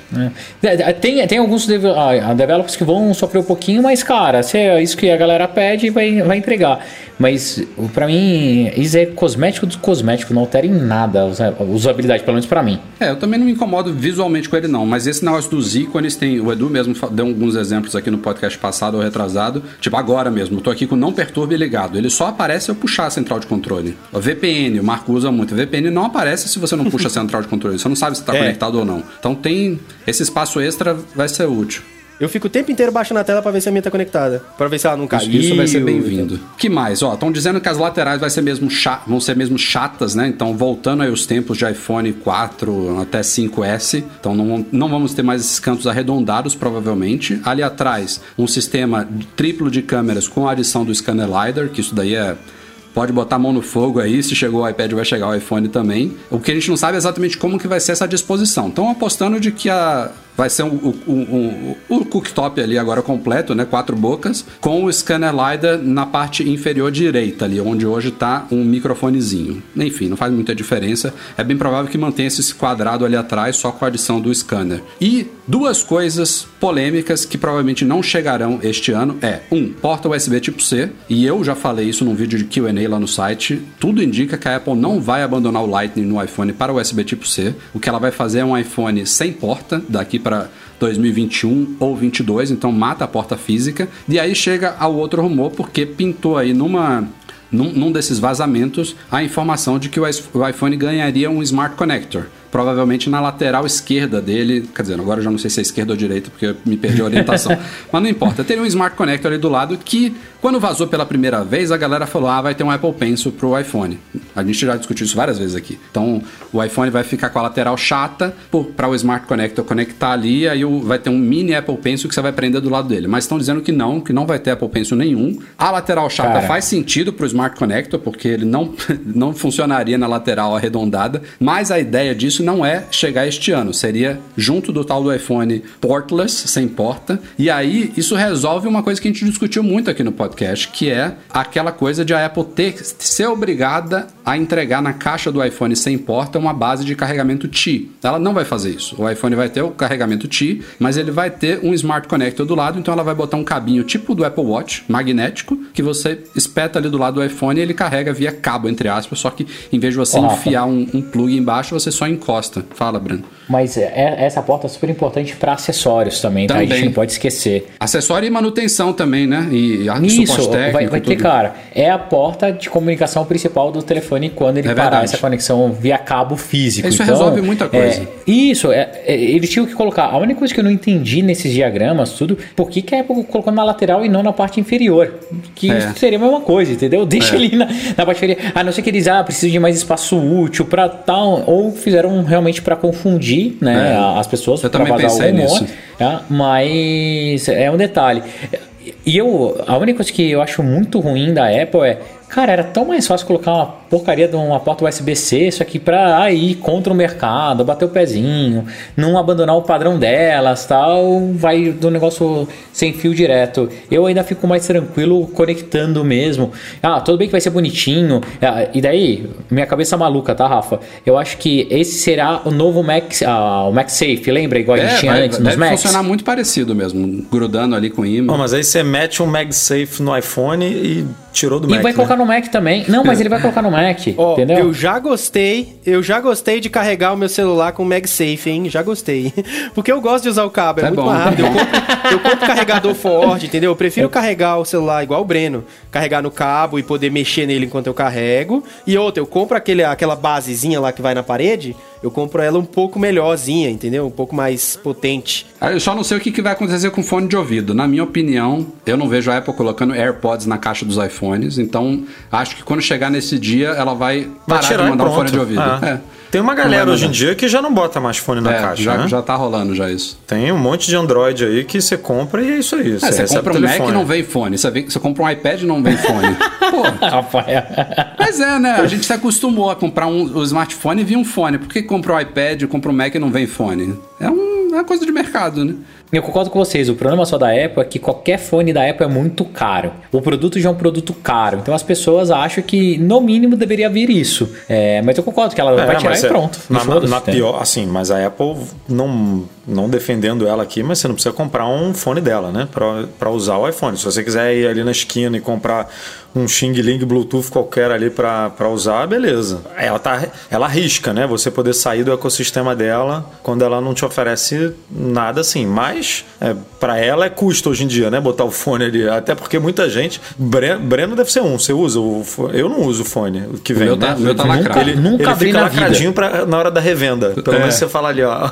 É. Tem, tem alguns developers que vão sofrer um pouquinho, mas, cara, se é isso que a galera pede, vai, vai entregar. Mas, para mim, isso é cosmético do cosmético, não altera em nada a usabilidade, pelo menos para mim. É, eu também não me incomodo visualmente com ele, não. Mas esse negócio dos ícones, tem, o Edu mesmo deu alguns exemplos aqui no podcast passado ou retrasado. Tipo, agora mesmo, eu tô aqui com não perturbe ligado. Ele só aparece se eu puxar a central de controle. O VPN, o Marco usa muito. VPN não aparece se você não puxa a central de controle. Você não sabe se está é. conectado ou não. Então tem esse espaço extra vai ser útil. Eu fico o tempo inteiro baixando a tela para ver se a minha tá conectada. Para ver se ela não caiu. Isso, isso vai ser bem-vindo. que mais? Ó, estão dizendo que as laterais vai ser mesmo vão ser mesmo chatas, né? Então, voltando aí os tempos de iPhone 4 até 5S. Então, não, não vamos ter mais esses cantos arredondados, provavelmente. Ali atrás, um sistema triplo de câmeras com a adição do scanner LiDAR, que isso daí é pode botar a mão no fogo aí, se chegou o iPad vai chegar o iPhone também. O que a gente não sabe é exatamente como que vai ser essa disposição. Estão apostando de que a vai ser um, um, um, o cooktop ali agora completo, né? Quatro bocas, com o scanner LiDAR na parte inferior direita ali, onde hoje está um microfonezinho. Enfim, não faz muita diferença. É bem provável que mantenha esse quadrado ali atrás só com a adição do scanner. E duas coisas polêmicas que provavelmente não chegarão este ano é, um, porta USB tipo C, e eu já falei isso num vídeo de Q&A lá no site, tudo indica que a Apple não vai abandonar o Lightning no iPhone para o USB tipo C. O que ela vai fazer é um iPhone sem porta daqui para para 2021 ou 22, então mata a porta física. E aí chega ao outro rumor, porque pintou aí numa num, num, desses vazamentos a informação de que o iPhone ganharia um Smart Connector provavelmente na lateral esquerda dele. Quer dizer, agora eu já não sei se é esquerda ou direita, porque me perdi a orientação. Mas não importa. Teria um Smart Connector ali do lado que, quando vazou pela primeira vez, a galera falou: ah, vai ter um Apple Pencil pro iPhone. A gente já discutiu isso várias vezes aqui. Então, o iPhone vai ficar com a lateral chata para o Smart Connector conectar ali, aí vai ter um mini Apple Pencil que você vai prender do lado dele. Mas estão dizendo que não, que não vai ter Apple Pencil nenhum. A lateral chata Cara. faz sentido pro Smart Connector, porque ele não, não funcionaria na lateral arredondada, mas a ideia disso isso não é chegar este ano, seria junto do tal do iPhone portless, sem porta. E aí isso resolve uma coisa que a gente discutiu muito aqui no podcast, que é aquela coisa de a Apple ter ser obrigada a entregar na caixa do iPhone sem porta uma base de carregamento Qi. Ela não vai fazer isso. O iPhone vai ter o carregamento Qi, mas ele vai ter um Smart Connector do lado, então ela vai botar um cabinho tipo do Apple Watch, magnético, que você espeta ali do lado do iPhone e ele carrega via cabo, entre aspas, só que em vez de você enfiar um, um plug embaixo, você só encosta Fala, Breno. Mas é, é- essa porta é super importante para acessórios também, tá? A Também. gente não pode esquecer. Acessório e manutenção também, né? E, Isso, técnico. vai, vai ter, tudo. cara. É a porta de comunicação principal do telefone quando ele É parar verdade. essa conexão via cabo físico. Isso Então, resolve muita coisa. é, isso, é, é, eles tinham que colocar. A única coisa que eu não entendi nesses diagramas, tudo, por que, que a Apple colocou na lateral e não na parte inferior? Que É. seria a mesma coisa, entendeu? Deixa É. ali na, na parte inferior. A não ser que eles ah, precisam de mais espaço útil pra tal. Ou fizeram realmente pra confundir né, É. as pessoas. Também vazar o rumor, nisso. tá? Mas é um detalhe. E eu, a única coisa que eu acho muito ruim da Apple é, cara, era tão mais fácil colocar uma porcaria de uma porta USB-C, isso aqui pra aí contra o mercado, bater o pezinho, não abandonar o padrão delas, tal, vai do negócio sem fio direto. Eu ainda fico mais tranquilo conectando mesmo. Ah, tudo bem que vai ser bonitinho. Ah, e daí, minha cabeça maluca, tá, Rafa? Eu acho que esse será o novo Mac, ah, o MagSafe, lembra igual a gente É, tinha vai, antes nos Macs? funcionar muito parecido mesmo, grudando ali com imã. Não, mas aí você mete um MagSafe no iPhone e tirou do E Mac. vai né? colocar no Mac também. Não, mas ele vai colocar no Mac, Ó, entendeu? eu já gostei, eu já gostei de carregar o meu celular com MagSafe, hein? Já gostei. Porque eu gosto de usar o cabo, é, É muito bom, mais é rápido. Eu bom. compro, eu compro carregador forte, entendeu? Eu prefiro carregar o celular igual o Breno, carregar no cabo e poder mexer nele enquanto eu carrego. E outra, eu compro aquele, aquela basezinha lá que vai na parede, eu compro ela um pouco melhorzinha, entendeu? Um pouco mais potente. Ah, Eu só não sei o que que vai acontecer com fone de ouvido. Na minha opinião, eu não vejo a Apple colocando AirPods na caixa dos iPhones, então acho que quando chegar nesse dia, ela vai Vai parar tirar de mandar um pronto. fone de ouvido. É. É. Tem uma galera hoje em dia que já não bota mais fone na É, caixa, já, né? já tá rolando já isso. Tem um monte de Android aí que você compra e é isso aí. É, você compra um Mac e telefone. não vem fone. Você, vê, você compra um iPad e não vem fone. Pô, Rafael. mas é, né? A gente se acostumou a comprar um, o smartphone e vir um fone. Por que compra um iPad, compra um Mac e não vem fone? É, um, é uma coisa de mercado, né? Eu concordo com vocês. O problema só da Apple é que qualquer fone da Apple é muito caro. O produto já é um produto caro. Então as pessoas acham que, no mínimo, deveria vir isso. É, mas eu concordo que ela É, vai tirar e é- pronto. Na, foda-se, na né? pior, assim, mas a Apple não, não defendendo ela aqui, mas você não precisa comprar um fone dela, né? Pra usar o iPhone. Se você quiser ir ali na esquina e comprar um Xing Ling Bluetooth qualquer ali pra, pra usar, beleza. Ela, tá, ela arrisca, né? Você poder sair do ecossistema dela quando ela não te oferece nada assim. Mas é, para ela é custo hoje em dia, né? Botar o fone ali. Até porque muita gente. Breno, Breno deve ser um. Você usa o fone? Eu não uso o fone. O que vem, meu tá- né? o meu tá Ele- lacrado. Ele, Nunca ele fica na vida. lacradinho pra, na hora da revenda. Pelo É. menos você fala ali, ó.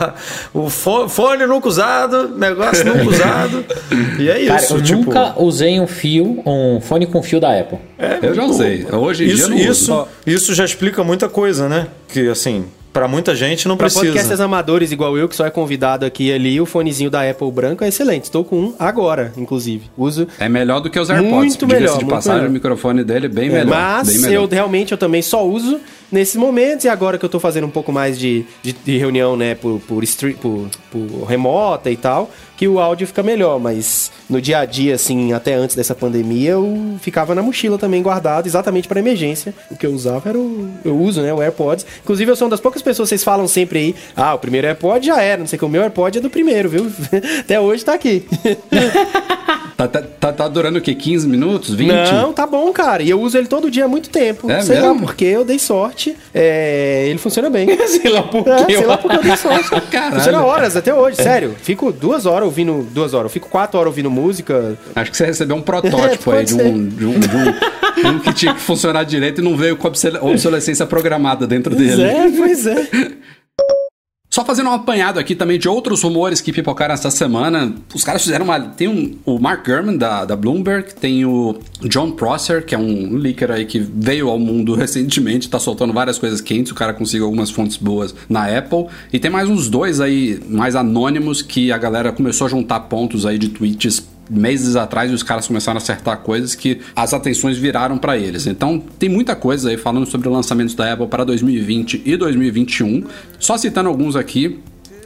O fo- fone nunca usado, negócio nunca usado. E é Cara, isso. eu tipo, nunca usei um fio, um fone com fio da Apple. É, Eu já usei. Hoje em dia isso, eu não isso, uso. isso já explica muita coisa, né? Que assim, pra muita gente não Pra precisa. podcasters amadores igual eu, que só é convidado aqui e ali, o fonezinho da Apple branco é excelente. Estou com um agora, inclusive. Uso É melhor do que os AirPods. Muito melhor, de muito passagem, melhor. o microfone dele é bem É, melhor. Mas bem melhor. eu realmente eu também só uso nesses momentos e agora que eu tô fazendo um pouco mais de, de, de reunião, né, por, por, stream, por, por remota e tal, que o áudio fica melhor, mas no dia a dia, assim, até antes dessa pandemia, eu ficava na mochila também guardado, exatamente para emergência. O que eu usava era o. Eu uso, né, o AirPods. Inclusive, eu sou uma das poucas pessoas, vocês falam sempre aí, ah, o primeiro AirPod já era, não sei o que, o meu AirPod é do primeiro, viu? até hoje tá aqui. Tá, tá, tá- tá durando o quê? 15 minutos? 20? Não, tá bom, cara. E eu uso ele todo dia há muito tempo. É sei lá mesmo? porque eu dei sorte. É, ele funciona bem. sei lá por É, quê. sei lá porque eu dei sorte. Caralho. Funciona horas até hoje, sério. Fico duas horas ouvindo. Duas horas. Eu fico quatro horas ouvindo música. Acho que você recebeu um protótipo É, aí de um, de, um, de um- um que tinha que funcionar direito e não veio com obsole- obsolescência programada dentro Pois dele. é, pois é. Só fazendo um apanhado aqui também de outros rumores que pipocaram essa semana. Os caras fizeram uma. Tem um, o Mark Gurman da, da Bloomberg, tem o John Prosser, que é um leaker aí que veio ao mundo recentemente, tá soltando várias coisas quentes. O cara conseguiu algumas fontes boas na Apple. E tem mais uns dois aí, mais anônimos, que a galera começou a juntar pontos aí de tweets meses atrás os caras começaram a acertar coisas que as atenções viraram para eles. Então tem muita coisa aí falando sobre lançamentos da Apple para 2020 e 2021. Só citando alguns aqui.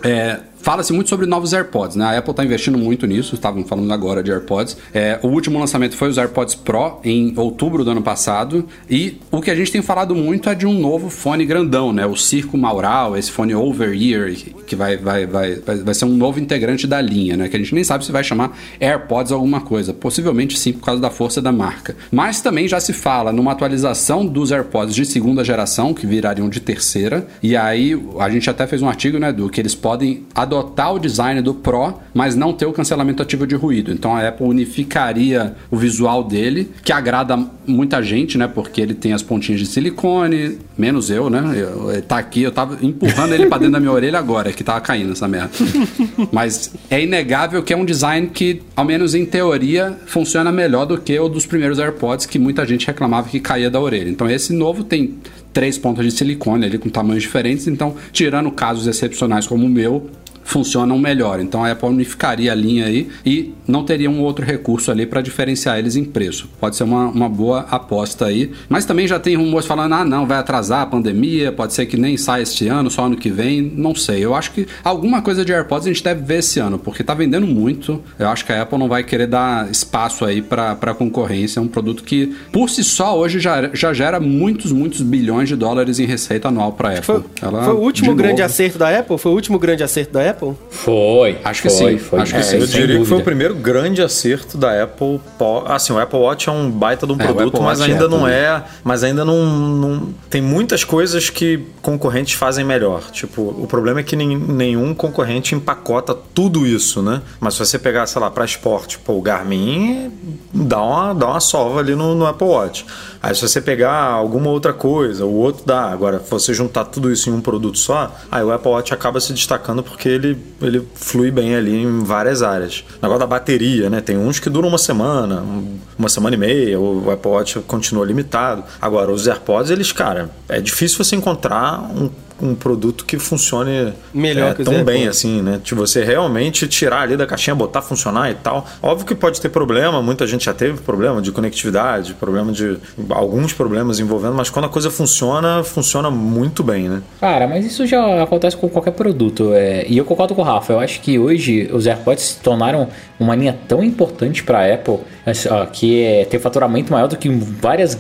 é, fala-se muito sobre novos AirPods, né? A Apple está investindo muito nisso, estavam falando agora de AirPods. É, o último lançamento foi os AirPods Pro em outubro do ano passado. E o que a gente tem falado muito é de um novo fone grandão, né? O Circo Maural, esse fone over-ear, que vai, vai, vai, vai ser um novo integrante da linha, né? Que a gente nem sabe se vai chamar AirPods alguma coisa. Possivelmente sim, por causa da força da marca. Mas também já se fala numa atualização dos AirPods de segunda geração, que virariam de terceira. E aí a gente até fez um artigo, né, do que eles podem adotar o design do Pro, mas não ter o cancelamento ativo de ruído. Então a Apple unificaria o visual dele, que agrada muita gente, né? Porque ele tem as pontinhas de silicone, menos eu, né? Eu, ele tá aqui, eu tava empurrando ele pra dentro da minha orelha agora, que tava caindo essa merda. Mas é inegável que é um design que, ao menos em teoria, funciona melhor do que o dos primeiros AirPods, que muita gente reclamava que caía da orelha. Então esse novo tem três pontas de silicone ali com tamanhos diferentes, então, tirando casos excepcionais como o meu, funcionam melhor. Então a Apple unificaria a linha aí e não teria um outro recurso ali para diferenciar eles em preço. Pode ser uma, uma boa aposta aí. Mas também já tem rumores falando: ah, não, vai atrasar a pandemia, pode ser que nem saia este ano, só ano que vem. Não sei. Eu acho que alguma coisa de AirPods a gente deve ver esse ano, porque tá vendendo muito. Eu acho que a Apple não vai querer dar espaço aí para concorrência. É um produto que, por si só, hoje já, já gera muitos, muitos bilhões de dólares em receita anual para a Apple. Foi, Ela, foi o último grande novo, acerto da Apple? Foi o último grande acerto da Apple? Foi. Acho que foi, sim, Foi, acho que é, sim. Eu diria que foi o dúvida. primeiro grande acerto da Apple. po- Assim, o Apple Watch é um baita de um É, produto, Apple mas é ainda não também. é. Mas ainda não, não- Tem muitas coisas que concorrentes fazem melhor. Tipo, o problema é que nen- nenhum concorrente empacota tudo isso, né? Mas se você pegar, sei lá, para esporte, pô, o Garmin dá uma, dá uma sova ali no, no Apple Watch. Aí se você pegar alguma outra coisa, o outro dá. Agora, se você juntar tudo isso em um produto só, aí o Apple Watch acaba se destacando porque ele, ele flui bem ali em várias áreas. O negócio da bateria, né? Tem uns que duram uma semana, um- uma semana e meia, o Apple Watch continua limitado. Agora, os AirPods, eles, cara, é difícil você encontrar um, um produto que funcione Melhor é, que tão bem assim, né? De você realmente tirar ali da caixinha, botar funcionar e tal. Óbvio que pode ter problema, muita gente já teve problema de conectividade, problema de alguns problemas envolvendo, mas quando a coisa funciona, funciona muito bem, né? Cara, mas isso já acontece com qualquer produto. é, E eu concordo com o Rafa. Eu acho que hoje os AirPods se tornaram uma linha tão importante para a Apple assim, que é ter faturamento maior do que várias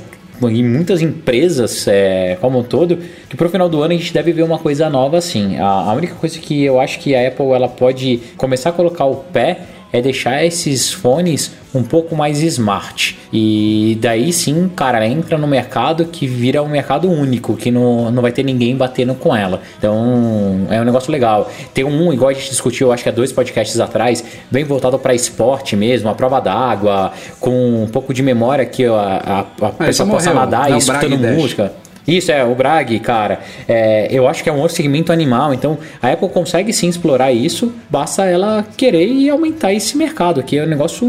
em muitas empresas é, como um todo, que pro final do ano a gente deve ver uma coisa nova assim. A, a única coisa que eu acho que a Apple ela pode começar a colocar o pé é deixar esses fones um pouco mais smart. E daí sim, cara, entra no mercado que vira um mercado único, que não, não vai ter ninguém batendo com ela. Então é um negócio legal. Tem um, igual a gente discutiu, acho que há dois podcasts atrás, bem voltado para esporte mesmo, a prova d'água, com um pouco de memória que a, a, a esse pessoa possa morreu. nadar Não, e escutando Bragg Dash. Isso é, o Bragg, cara, é, eu acho que é um outro segmento animal, então a Apple consegue sim explorar isso, basta ela querer e aumentar esse mercado, que é um negócio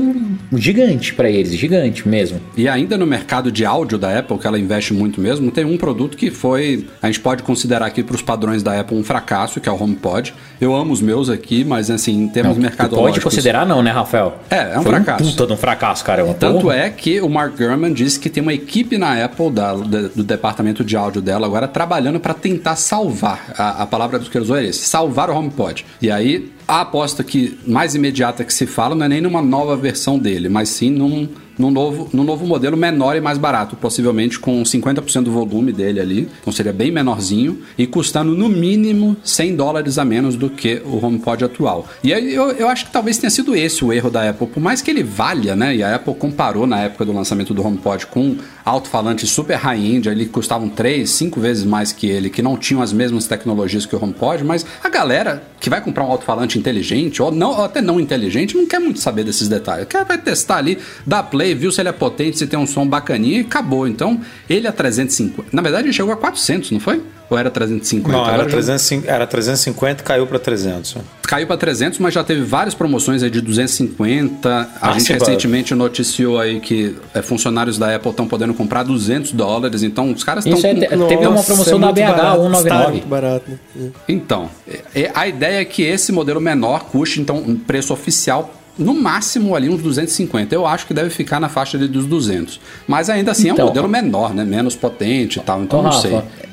gigante para eles, gigante mesmo. E ainda no mercado de áudio da Apple, que ela investe muito mesmo, tem um produto que foi, a gente pode considerar aqui para os padrões da Apple um fracasso, que é o HomePod. Eu amo os meus aqui, mas assim, em termos Não, mercadológicos... Pode considerar não, né, Rafael? É, é um Foi fracasso. Um puta de um fracasso, cara. Tanto é que o Mark Gurman disse que tem uma equipe na Apple, da- da- do departamento de áudio dela, agora trabalhando para tentar salvar. A, a palavra que ele usou é esse: salvar o HomePod. E aí, a aposta que mais imediata que se fala não é nem numa nova versão dele, mas sim num, num, novo, num novo modelo menor e mais barato, possivelmente com 50% do volume dele ali. Então seria bem menorzinho e custando no mínimo 100 dólares a menos do que o HomePod atual. E aí eu, eu acho que talvez tenha sido esse o erro da Apple, por mais que ele valha, né? E a Apple comparou na época do lançamento do HomePod com alto-falantes super high-end, ali custavam 3, 5 vezes mais que ele, que não tinham as mesmas tecnologias que o HomePod, mas a galera que vai comprar um alto-falante inteligente, ou, não, ou até não inteligente, não quer muito saber desses detalhes. Quer vai testar ali, dá play, viu se ele é potente, se tem um som bacaninha e acabou. Então, ele é 350. Na verdade, ele chegou a 400, não foi? Ou era 350? Não, era, Agora já- 350, era 350 caiu para 300. Caiu para 300, mas já teve várias promoções aí de 250. A Ah, gente sim, recentemente noticiou aí que é, funcionários da Apple estão podendo comprar 200 dólares. Então, os caras estão Isso é, com... teve uma promoção é da BH barato, está 199. muito barato, né? Então, é- é- a ideia é que esse modelo menor custe, então, um preço oficial no máximo ali uns 250. Eu acho que deve ficar na faixa ali dos 200. Mas ainda assim é um Então, modelo menor, né? Menos potente e tal. Então não Rafa, sei. É,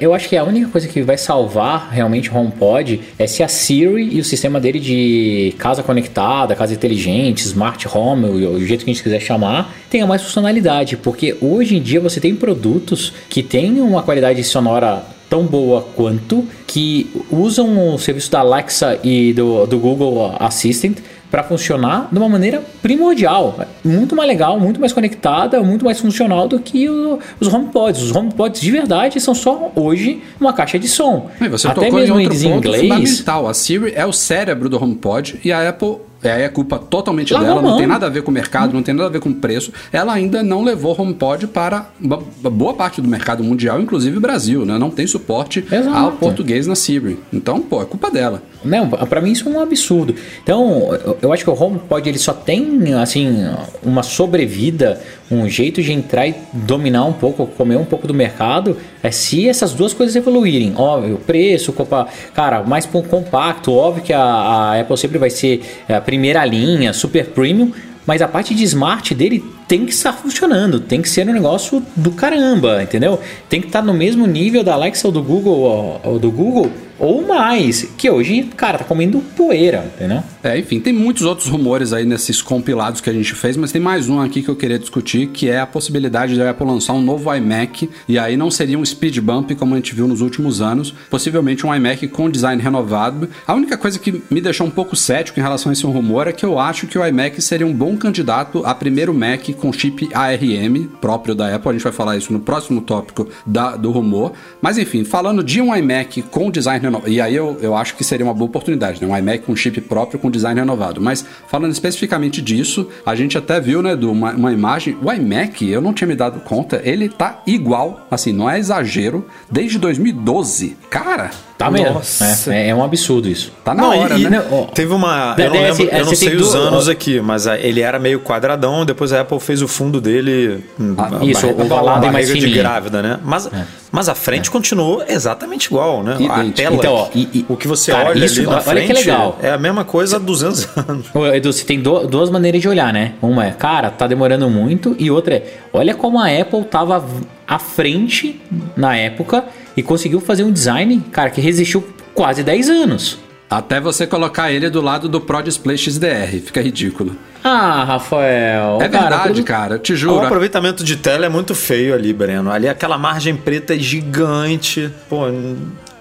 eu acho que a única coisa que vai salvar realmente o HomePod é se a Siri e o sistema dele de casa conectada, casa inteligente, smart home, o, o jeito que a gente quiser chamar, tenha mais funcionalidade. Porque hoje em dia você tem produtos que têm uma qualidade sonora tão boa quanto que usam o serviço da Alexa e do, do Google Assistant para funcionar de uma maneira primordial, muito mais legal, muito mais conectada, muito mais funcional do que o, os HomePods. Os HomePods de verdade são só hoje uma caixa de som. E você Até mesmo em, outro ponto inglês, fundamental. A Siri é o cérebro do HomePod e a Apple é, é culpa totalmente dela, não tem nada a ver com o mercado, não tem nada a ver com o preço. Ela ainda não levou HomePod para boa parte do mercado mundial, inclusive o Brasil, né? Não tem suporte Exato. ao português na Siri. Então, pô, é culpa dela. Não, para mim isso é um absurdo. Então, eu acho que o HomePod ele só tem assim uma sobrevida, um jeito de entrar e dominar um pouco, comer um pouco do mercado, é se essas duas coisas evoluírem. Óbvio, preço, cara, mais compacto, óbvio que a, a Apple sempre vai ser a primeira linha, super premium, mas a parte de smart dele tem que estar funcionando, tem que ser um negócio do caramba, entendeu? Tem que estar no mesmo nível da Alexa ou do Google ou do Google ou mais, que hoje, cara, tá comendo poeira, entendeu? É, enfim, tem muitos outros rumores aí nesses compilados que a gente fez, mas tem mais um aqui que eu queria discutir, que é a possibilidade da Apple lançar um novo iMac, e aí não seria um speed bump como a gente viu nos últimos anos, possivelmente um iMac com design renovado. A única coisa que me deixou um pouco cético em relação a esse rumor é que eu acho que o iMac seria um bom candidato a primeiro Mac com chip ARM próprio da Apple, a gente vai falar isso no próximo tópico da, do rumor, mas enfim, falando de um iMac com design renovado, e aí eu, eu acho que seria uma boa oportunidade, né? um iMac com chip próprio com design renovado. Mas falando especificamente disso, a gente até viu, né, do uma, uma imagem. O iMac, eu não tinha me dado conta, ele tá igual, assim, não é exagero, desde 2012. Cara, Tá mesmo. É, é, um absurdo isso. Tá na não, hora, e, né? Teve uma. Eu não, lembro, eu não sei os anos aqui, mas ele era meio quadradão, depois a Apple fez o fundo dele. Ah, isso, o ovalado é mais de grávida, né? Mas, é. Mas a frente é. continuou exatamente igual, né? Idêntico. A tela, então, ó, e, o que você cara, olha isso, ali na olha frente que legal. é a mesma coisa há 200 anos. Edu, você tem do, duas maneiras de olhar, né? Uma é, cara, tá demorando muito, e outra é, olha como a Apple tava à frente na época e conseguiu fazer um design, cara, que resistiu quase 10 anos. Até você colocar ele do lado do Pro Display XDR, fica ridículo. Ah, Rafael. É cara, verdade, cara, te juro. O aproveitamento de tela é muito feio ali, Breno. Ali aquela margem preta é gigante. Pô,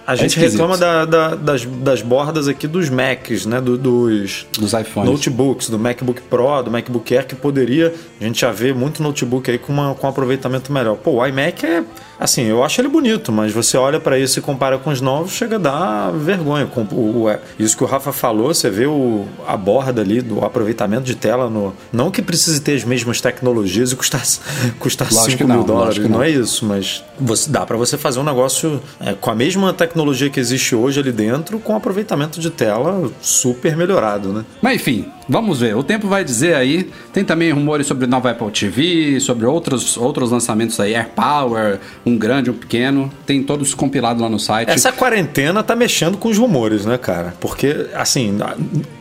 a gente é reclama da, da, das, das bordas aqui dos Macs, né? Do, dos, dos iPhones. Notebooks, do MacBook Pro, do MacBook Air, que poderia. A gente já vê muito notebook aí com, uma, com um aproveitamento melhor. Pô, o iMac é. Assim, eu acho ele bonito, mas você olha para isso e compara com os novos, chega a dar vergonha. Com o, o, isso que o Rafa falou, você vê o, a borda ali do aproveitamento de tela. no Não que precise ter as mesmas tecnologias e custar, custar 5 mil dólares, não. não. é isso, mas você, dá para você fazer um negócio é, com a mesma tecnologia tecnologia que existe hoje ali dentro com aproveitamento de tela super melhorado, né? Mas enfim, Vamos ver, o tempo vai dizer aí. Tem também rumores sobre nova Apple TV, sobre outros, outros lançamentos aí, Air Power, um grande, um pequeno. Tem todos compilados lá no site. Essa quarentena tá mexendo com os rumores, né, cara? Porque, assim,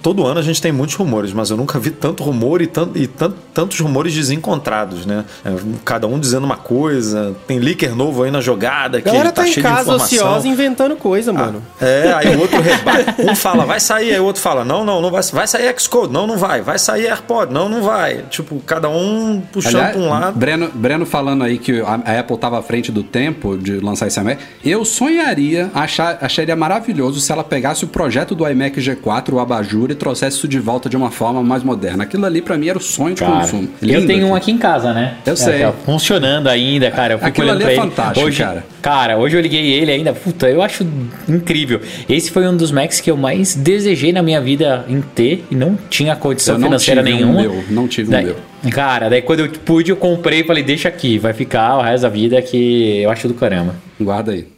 todo ano a gente tem muitos rumores, mas eu nunca vi tanto rumor e, tanto, e tanto, tantos rumores desencontrados, né? É, cada um dizendo uma coisa, tem leaker novo aí na jogada. Que Galera tá, tá em casa ociosa inventando coisa, mano. Ah, é, aí o outro rebate. Um fala, vai sair, aí o outro fala, não, não, não vai, vai sair Xcode, não, não vai. Vai sair AirPod, não, não vai. Tipo, cada um puxando Aliás, pra um lado. Breno, Breno falando aí que a, Apple tava à frente do tempo de lançar esse iMac. Eu sonharia, achar, acharia maravilhoso se ela pegasse o projeto do iMac G4, o Abajur, e trouxesse isso de volta de uma forma mais moderna. Aquilo ali para mim era o sonho de cara, consumo. Lindo eu tenho um aqui em casa, né? Eu é, sei. Tá funcionando ainda, cara. Eu Aquilo ali é fantástico, hoje, cara. Cara, hoje eu liguei ele ainda. Puta, eu acho incrível. Esse foi um dos Macs que eu mais desejei na minha vida em ter e não tinha condição financeira nenhuma nenhuma. Meu, não tive daí, o meu. Cara, daí quando eu pude, eu comprei e falei, deixa aqui, vai ficar o resto da vida que eu acho do caramba. Guarda aí.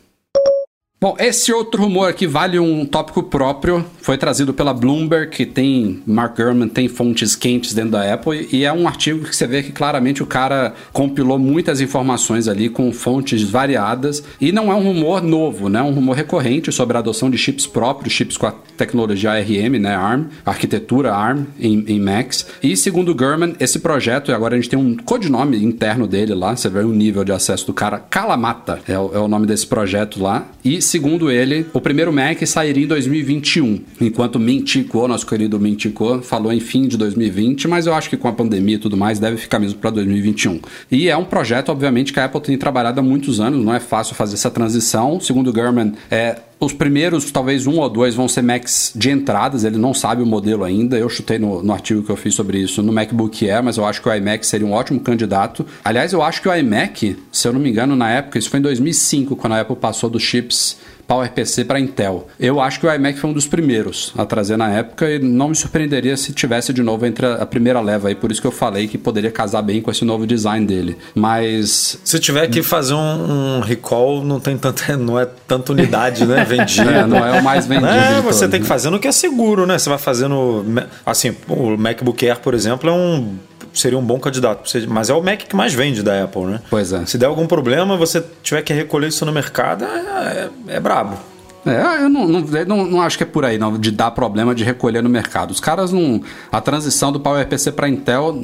Bom, esse outro rumor aqui vale um tópico próprio. Foi trazido pela Bloomberg, que tem Mark Gurman, tem fontes quentes dentro da Apple, e é um artigo que você vê que claramente o cara compilou muitas informações ali com fontes variadas. E não é um rumor novo, né? É um rumor recorrente sobre a adoção de chips próprios, chips com a tecnologia ARM, né? ARM, arquitetura ARM em, em Macs. E segundo Gurman, esse projeto, agora a gente tem um codinome interno dele lá, você vê o nível de acesso do cara, Kalamata é o, é o nome desse projeto lá. E segundo ele, o primeiro Mac sairia em 2021, enquanto Mintico, nosso querido Mintico, falou em fim de 2020, mas eu acho que com a pandemia e tudo mais deve ficar mesmo para 2021. E é um projeto, obviamente, que a Apple tem trabalhado há muitos anos, não é fácil fazer essa transição. Segundo Gurman, é os primeiros, talvez um ou dois, vão ser Macs de entradas, ele não sabe o modelo ainda. Eu chutei no, no, artigo que eu fiz sobre isso no MacBook Air, mas eu acho que o iMac seria um ótimo candidato. Aliás, eu acho que o iMac, se eu não me engano, na época, isso foi em 2005, quando a Apple passou dos chips PowerPC para Intel. Eu acho que o iMac foi um dos primeiros a trazer na época e não me surpreenderia se tivesse de novo entre a primeira leva aí, por isso que eu falei que poderia casar bem com esse novo design dele. Mas se tiver que fazer um, um recall, não tem tanta, não é tanta unidade, né, vendida. É, não é o mais vendido. É, você todo, tem né? que fazer no que é seguro, né? Você vai fazendo assim, o MacBook Air, por exemplo, é um seria um bom candidato. Mas é o Mac que mais vende da Apple, né? Pois é. Se der algum problema, você tiver que recolher isso no mercado, é, é, é brabo. É, eu não, não, não, acho que é por aí, não, de dar problema de recolher no mercado. Os caras não. A transição do PowerPC para Intel,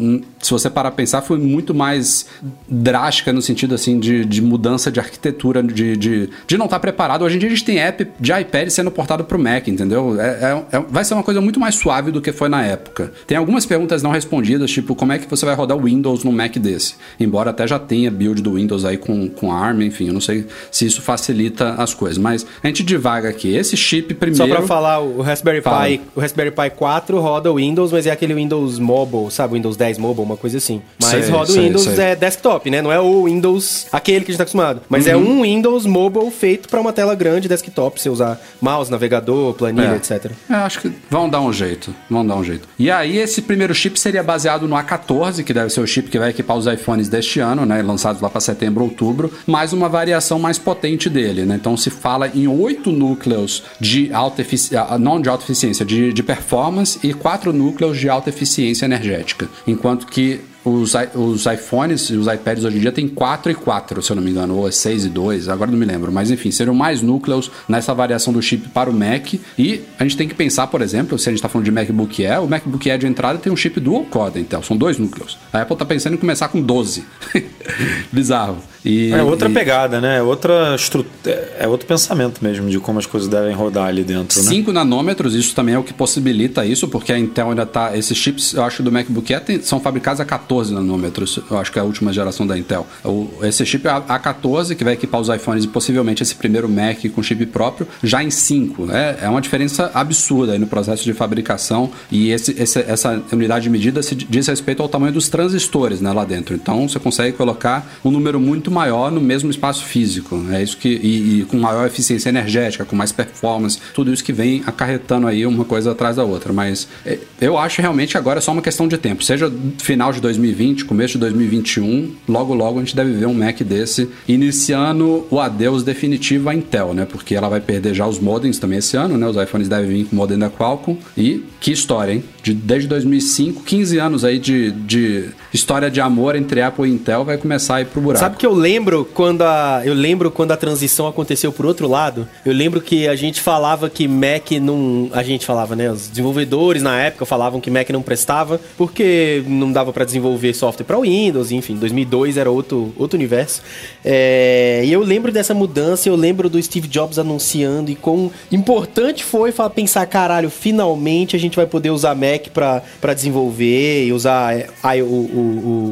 se você parar a pensar, foi muito mais drástica no sentido assim de, de mudança de arquitetura, de, de, de não estar tá preparado. Hoje em dia a gente tem app de iPad sendo portado para o Mac, entendeu? É, é, é, vai ser uma coisa muito mais suave do que foi na época. Tem algumas perguntas não respondidas, tipo, como é que você vai rodar o Windows num Mac desse? Embora até já tenha build do Windows aí com, com ARM, enfim, eu não sei se isso facilita as coisas. Mas a gente vaga aqui. Esse chip primeiro. Só para falar, o Raspberry Fala. Pi, o Raspberry Pi 4 roda o Windows, mas é aquele Windows Mobile, sabe? Windows 10 Mobile, uma coisa assim. Mas sei, roda sei, o Windows sei. É desktop, né? Não é o Windows aquele que a gente tá acostumado. Mas é uhum. é um Windows Mobile feito para uma tela grande desktop, você usar mouse, navegador, planilha, é. etc. É, acho que vão dar um jeito. Vão dar um jeito. E aí, esse primeiro chip seria baseado no A14, que deve ser o chip que vai equipar os iPhones deste ano, né? Lançados lá para setembro, outubro, mais uma variação mais potente dele, né? Então se fala em oito núcleos de alta eficiência, não de alta eficiência, de, de performance e quatro núcleos de alta eficiência energética. Enquanto que os, os iPhones e os iPads hoje em dia tem 4 e 4, se eu não me engano, ou é 6 e 2, agora não me lembro. Mas enfim, seriam mais núcleos nessa variação do chip para o Mac. E a gente tem que pensar, por exemplo, se a gente está falando de MacBook Air, o MacBook Air de entrada tem um chip dual core então são dois núcleos. A Apple está pensando em começar com 12. Bizarro. E, é outra e... pegada, né? É outra estrutura, é outro pensamento mesmo de como as coisas devem rodar ali dentro, 5 né? nanômetros, isso também é o que possibilita isso, porque a Intel ainda tá. Esses chips, eu acho, do MacBook Air são fabricados a 14 nanômetros. Eu acho que é a última geração da Intel. O, esse chip A14, que vai equipar os iPhones e possivelmente esse primeiro Mac com chip próprio, já em 5. É, é uma diferença absurda aí no processo de fabricação. E esse, esse, essa unidade de medida se diz respeito ao tamanho dos transistores né, lá dentro. Então você consegue colocar um número muito maior no mesmo espaço físico. É isso que e, e, com maior eficiência energética, com mais performance, tudo isso que vem acarretando aí uma coisa atrás da outra. Mas é, eu acho realmente agora é só uma questão de tempo. Seja final de 2020, começo de 2021, logo logo a gente deve ver um Mac desse iniciando o adeus definitivo à Intel, né? Porque ela vai perder já os modems também esse ano, né? Os iPhones devem vir com o modem da Qualcomm e que história, hein? De, desde 2005, 15 anos aí de, de história de amor entre Apple e Intel vai começar a ir pro buraco. Sabe que eu lembro quando a eu lembro quando a transição aconteceu por outro lado? Eu lembro que a gente falava que Mac não, a gente falava, né, os desenvolvedores na época falavam que Mac não prestava porque não dava para desenvolver software para Windows, enfim, 2002 era outro outro universo. É, e eu lembro dessa mudança, eu lembro do Steve Jobs anunciando e quão importante foi pensar, caralho, finalmente a gente vai poder usar Mac para desenvolver e usar a, o, o,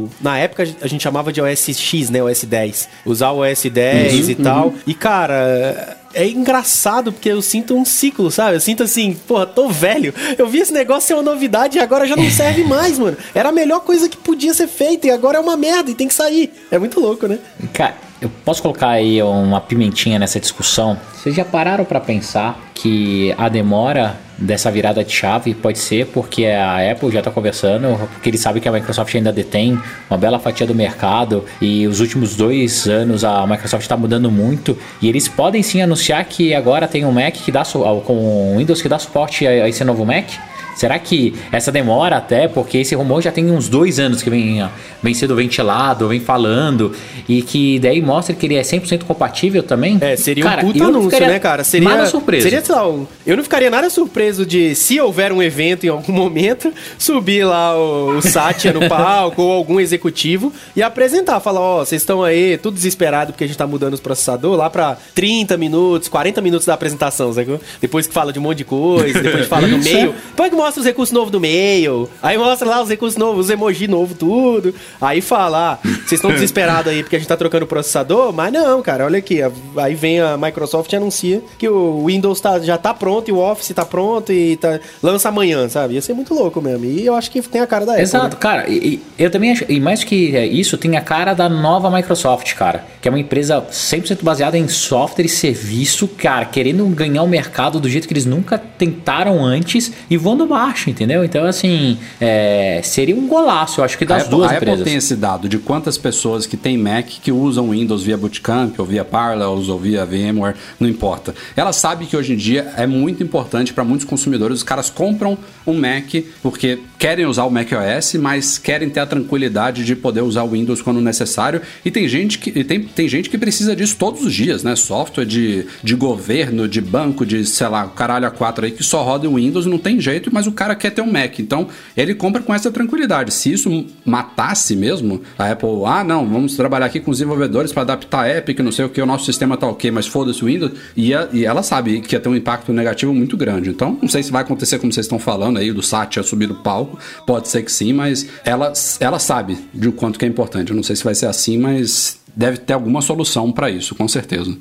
o, na época a gente chamava de OS X, né, OS 10. Usar o OS 10 uhum, e tal. Uhum. E cara, é engraçado porque eu sinto um ciclo, sabe? Eu sinto assim, porra, tô velho. Eu vi esse negócio ser uma novidade e agora já não serve mais, mano. Era a melhor coisa que podia ser feita e agora é uma merda e tem que sair. É muito louco, né? Cara, eu posso colocar aí uma pimentinha nessa discussão. Vocês já pararam para pensar que a demora dessa virada de chave pode ser porque a Apple já está conversando, porque ele sabe que a Microsoft ainda detém uma bela fatia do mercado e os últimos dois anos a Microsoft está mudando muito e eles podem sim anunciar que agora tem um Mac que dá com Windows que dá suporte a esse novo Mac Será que essa demora até, porque esse rumor já tem uns dois anos que vem, vem sendo ventilado, vem falando, e que daí mostra que ele é 100% compatível também? É, seria cara, um puta anúncio, né, cara? Seria, nada surpreso. Seria, sei lá, eu não ficaria nada surpreso de, se houver um evento em algum momento, subir lá o, o Satya no palco ou algum executivo e apresentar, falar, ó, oh, vocês estão aí tudo desesperado porque a gente tá mudando os processadores lá pra 30 minutos, 40 minutos da apresentação, sabe? Depois que fala de um monte de coisa, depois que fala do meio. Depois que mostra os recursos novos do meio. Aí mostra lá os recursos novos, os emoji novo, tudo. Aí fala, ah, vocês estão desesperados aí porque a gente tá trocando o processador? Mas não, cara, olha aqui. Aí vem a Microsoft e anuncia que o Windows tá, já tá pronto e o Office tá pronto e tá, lança amanhã, sabe? Ia ser muito louco mesmo. E eu acho que tem a cara da Apple. Exato, né? cara. E, eu também acho, e mais que isso, tem a cara da nova Microsoft, cara. Que é uma empresa 100% baseada em software e serviço, cara, querendo ganhar o mercado do jeito que eles nunca tentaram antes e voando baixo, entendeu? Então, assim, é, seria um golaço, eu acho que das a duas Apple, empresas. A Apple tem esse dado de quantas pessoas que têm Mac que usam Windows via Bootcamp, ou via Parallels, ou via VMware, não importa. Ela sabe que hoje em dia é muito importante para muitos consumidores, os caras compram um Mac porque querem usar o Mac OS, mas querem ter a tranquilidade de poder usar o Windows quando necessário. E tem gente que, tem, tem gente que precisa disso todos os dias, né? Software de, de governo, de banco, de, sei lá, caralho a quatro aí que só roda o Windows, não tem jeito, mas o cara quer ter um Mac. Então, ele compra com essa tranquilidade. Se isso matasse mesmo, a Apple, ah, não, vamos trabalhar aqui com os desenvolvedores para adaptar a Epic, não sei o que, o nosso sistema tá ok, mas foda-se o Windows, e, e ela sabe que ia ter um impacto negativo muito grande. Então, não sei se vai acontecer como vocês estão falando aí, do Satya subir do palco, pode ser que sim, mas ela, ela sabe de quanto que é importante. Eu não sei se vai ser assim, mas deve ter alguma solução para isso, com certeza.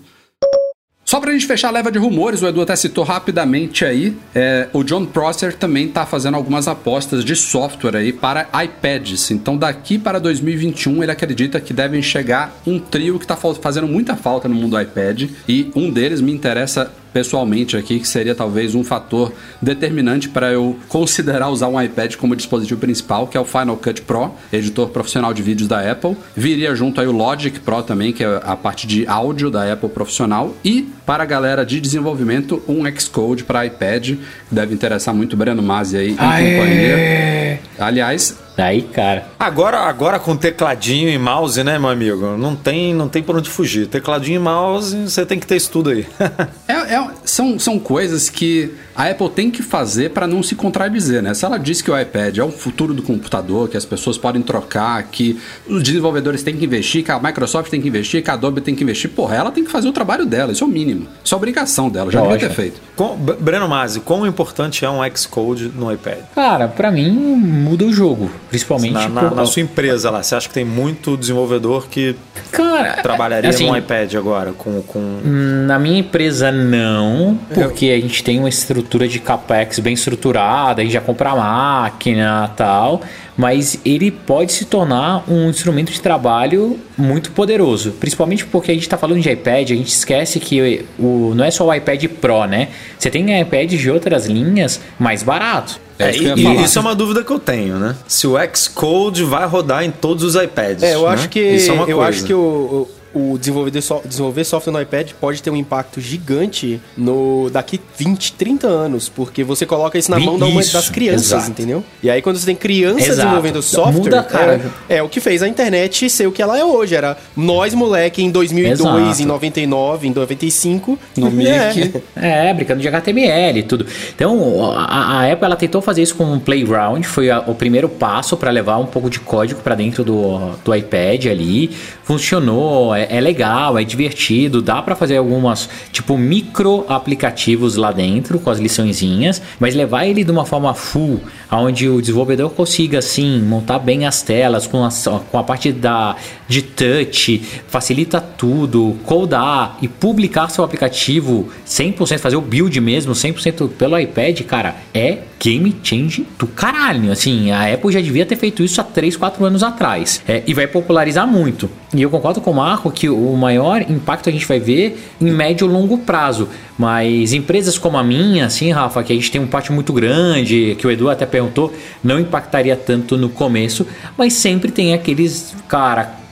Só pra gente fechar a leva de rumores, o Edu até citou rapidamente aí, é, o John Prosser também tá fazendo algumas apostas de software aí para iPads. Então daqui para 2021 ele acredita que devem chegar um trio que tá fazendo muita falta no mundo do iPad e um deles me interessa pessoalmente aqui, que seria talvez um fator determinante para eu considerar usar um iPad como dispositivo principal, que é o Final Cut Pro, editor profissional de vídeos da Apple. Viria junto aí o Logic Pro também, que é a parte de áudio da Apple profissional. E para a galera de desenvolvimento, um Xcode para iPad, deve interessar muito o Breno Masi aí em Aê! companhia. Aliás, Aí, cara. Agora, agora com tecladinho e mouse, né, meu amigo? Não tem, não tem por onde fugir. Tecladinho e mouse, você tem que ter estudo aí. é, é, são, são coisas que a Apple tem que fazer para não se contradizer, né? Se ela diz que o iPad é o futuro do computador, que as pessoas podem trocar, que os desenvolvedores têm que investir, que a Microsoft tem que investir, que a Adobe tem que investir, porra, ela tem que fazer o trabalho dela, isso é o mínimo. Isso é obrigação dela, já devia ter feito. Com, Breno Masi, quão importante é um Xcode no iPad? Cara, para mim muda o jogo, principalmente na, na, por... na, sua empresa lá. Você acha que tem muito desenvolvedor que Cara, trabalharia assim, no iPad agora com, com... Na minha empresa não, porque a gente tem uma estrutura estrutura de capex bem estruturada, aí já compra a máquina tal, mas ele pode se tornar um instrumento de trabalho muito poderoso, principalmente porque a gente está falando de iPad, a gente esquece que o, não é só o iPad Pro, né? Você tem iPads de outras linhas mais baratos. É, isso, e, isso é uma dúvida que eu tenho, né? Se o Xcode vai rodar em todos os iPads. É, eu né? acho que isso é uma eu coisa. acho que o, o desenvolvedor so, desenvolver software no iPad pode ter um impacto gigante no daqui 20, 30 anos, porque você coloca isso na mão uma, das crianças, exato. entendeu? E aí quando você tem crianças exato. desenvolvendo software, Muda, cara. É, é, o que fez a internet ser o que ela é hoje. Era nós, moleque, em 2002, exato. em 99, em 95, no Mic. É. é, brincando de HTML e tudo. Então, a, a, Apple ela tentou fazer isso com um playground, foi a, o primeiro passo para levar um pouco de código para dentro do, do iPad ali. Funcionou, é é, legal, é divertido, dá para fazer algumas, tipo, micro aplicativos lá dentro com as liçõezinhas, mas levar ele de uma forma full, onde o desenvolvedor consiga, assim, montar bem as telas com a, com a parte da, de touch, facilita tudo, codar e publicar seu aplicativo 100%, fazer o build mesmo 100% pelo iPad, cara, é game change do caralho. Assim, a Apple já devia ter feito isso há 3, 4 anos atrás. É, e vai popularizar muito. E eu concordo com o Marco que o maior impacto a gente vai ver em médio e longo prazo. Mas empresas como a minha, assim, Rafa, que a gente tem um pátio muito grande, que o Edu até perguntou, não impactaria tanto no começo, mas sempre tem aqueles, cara,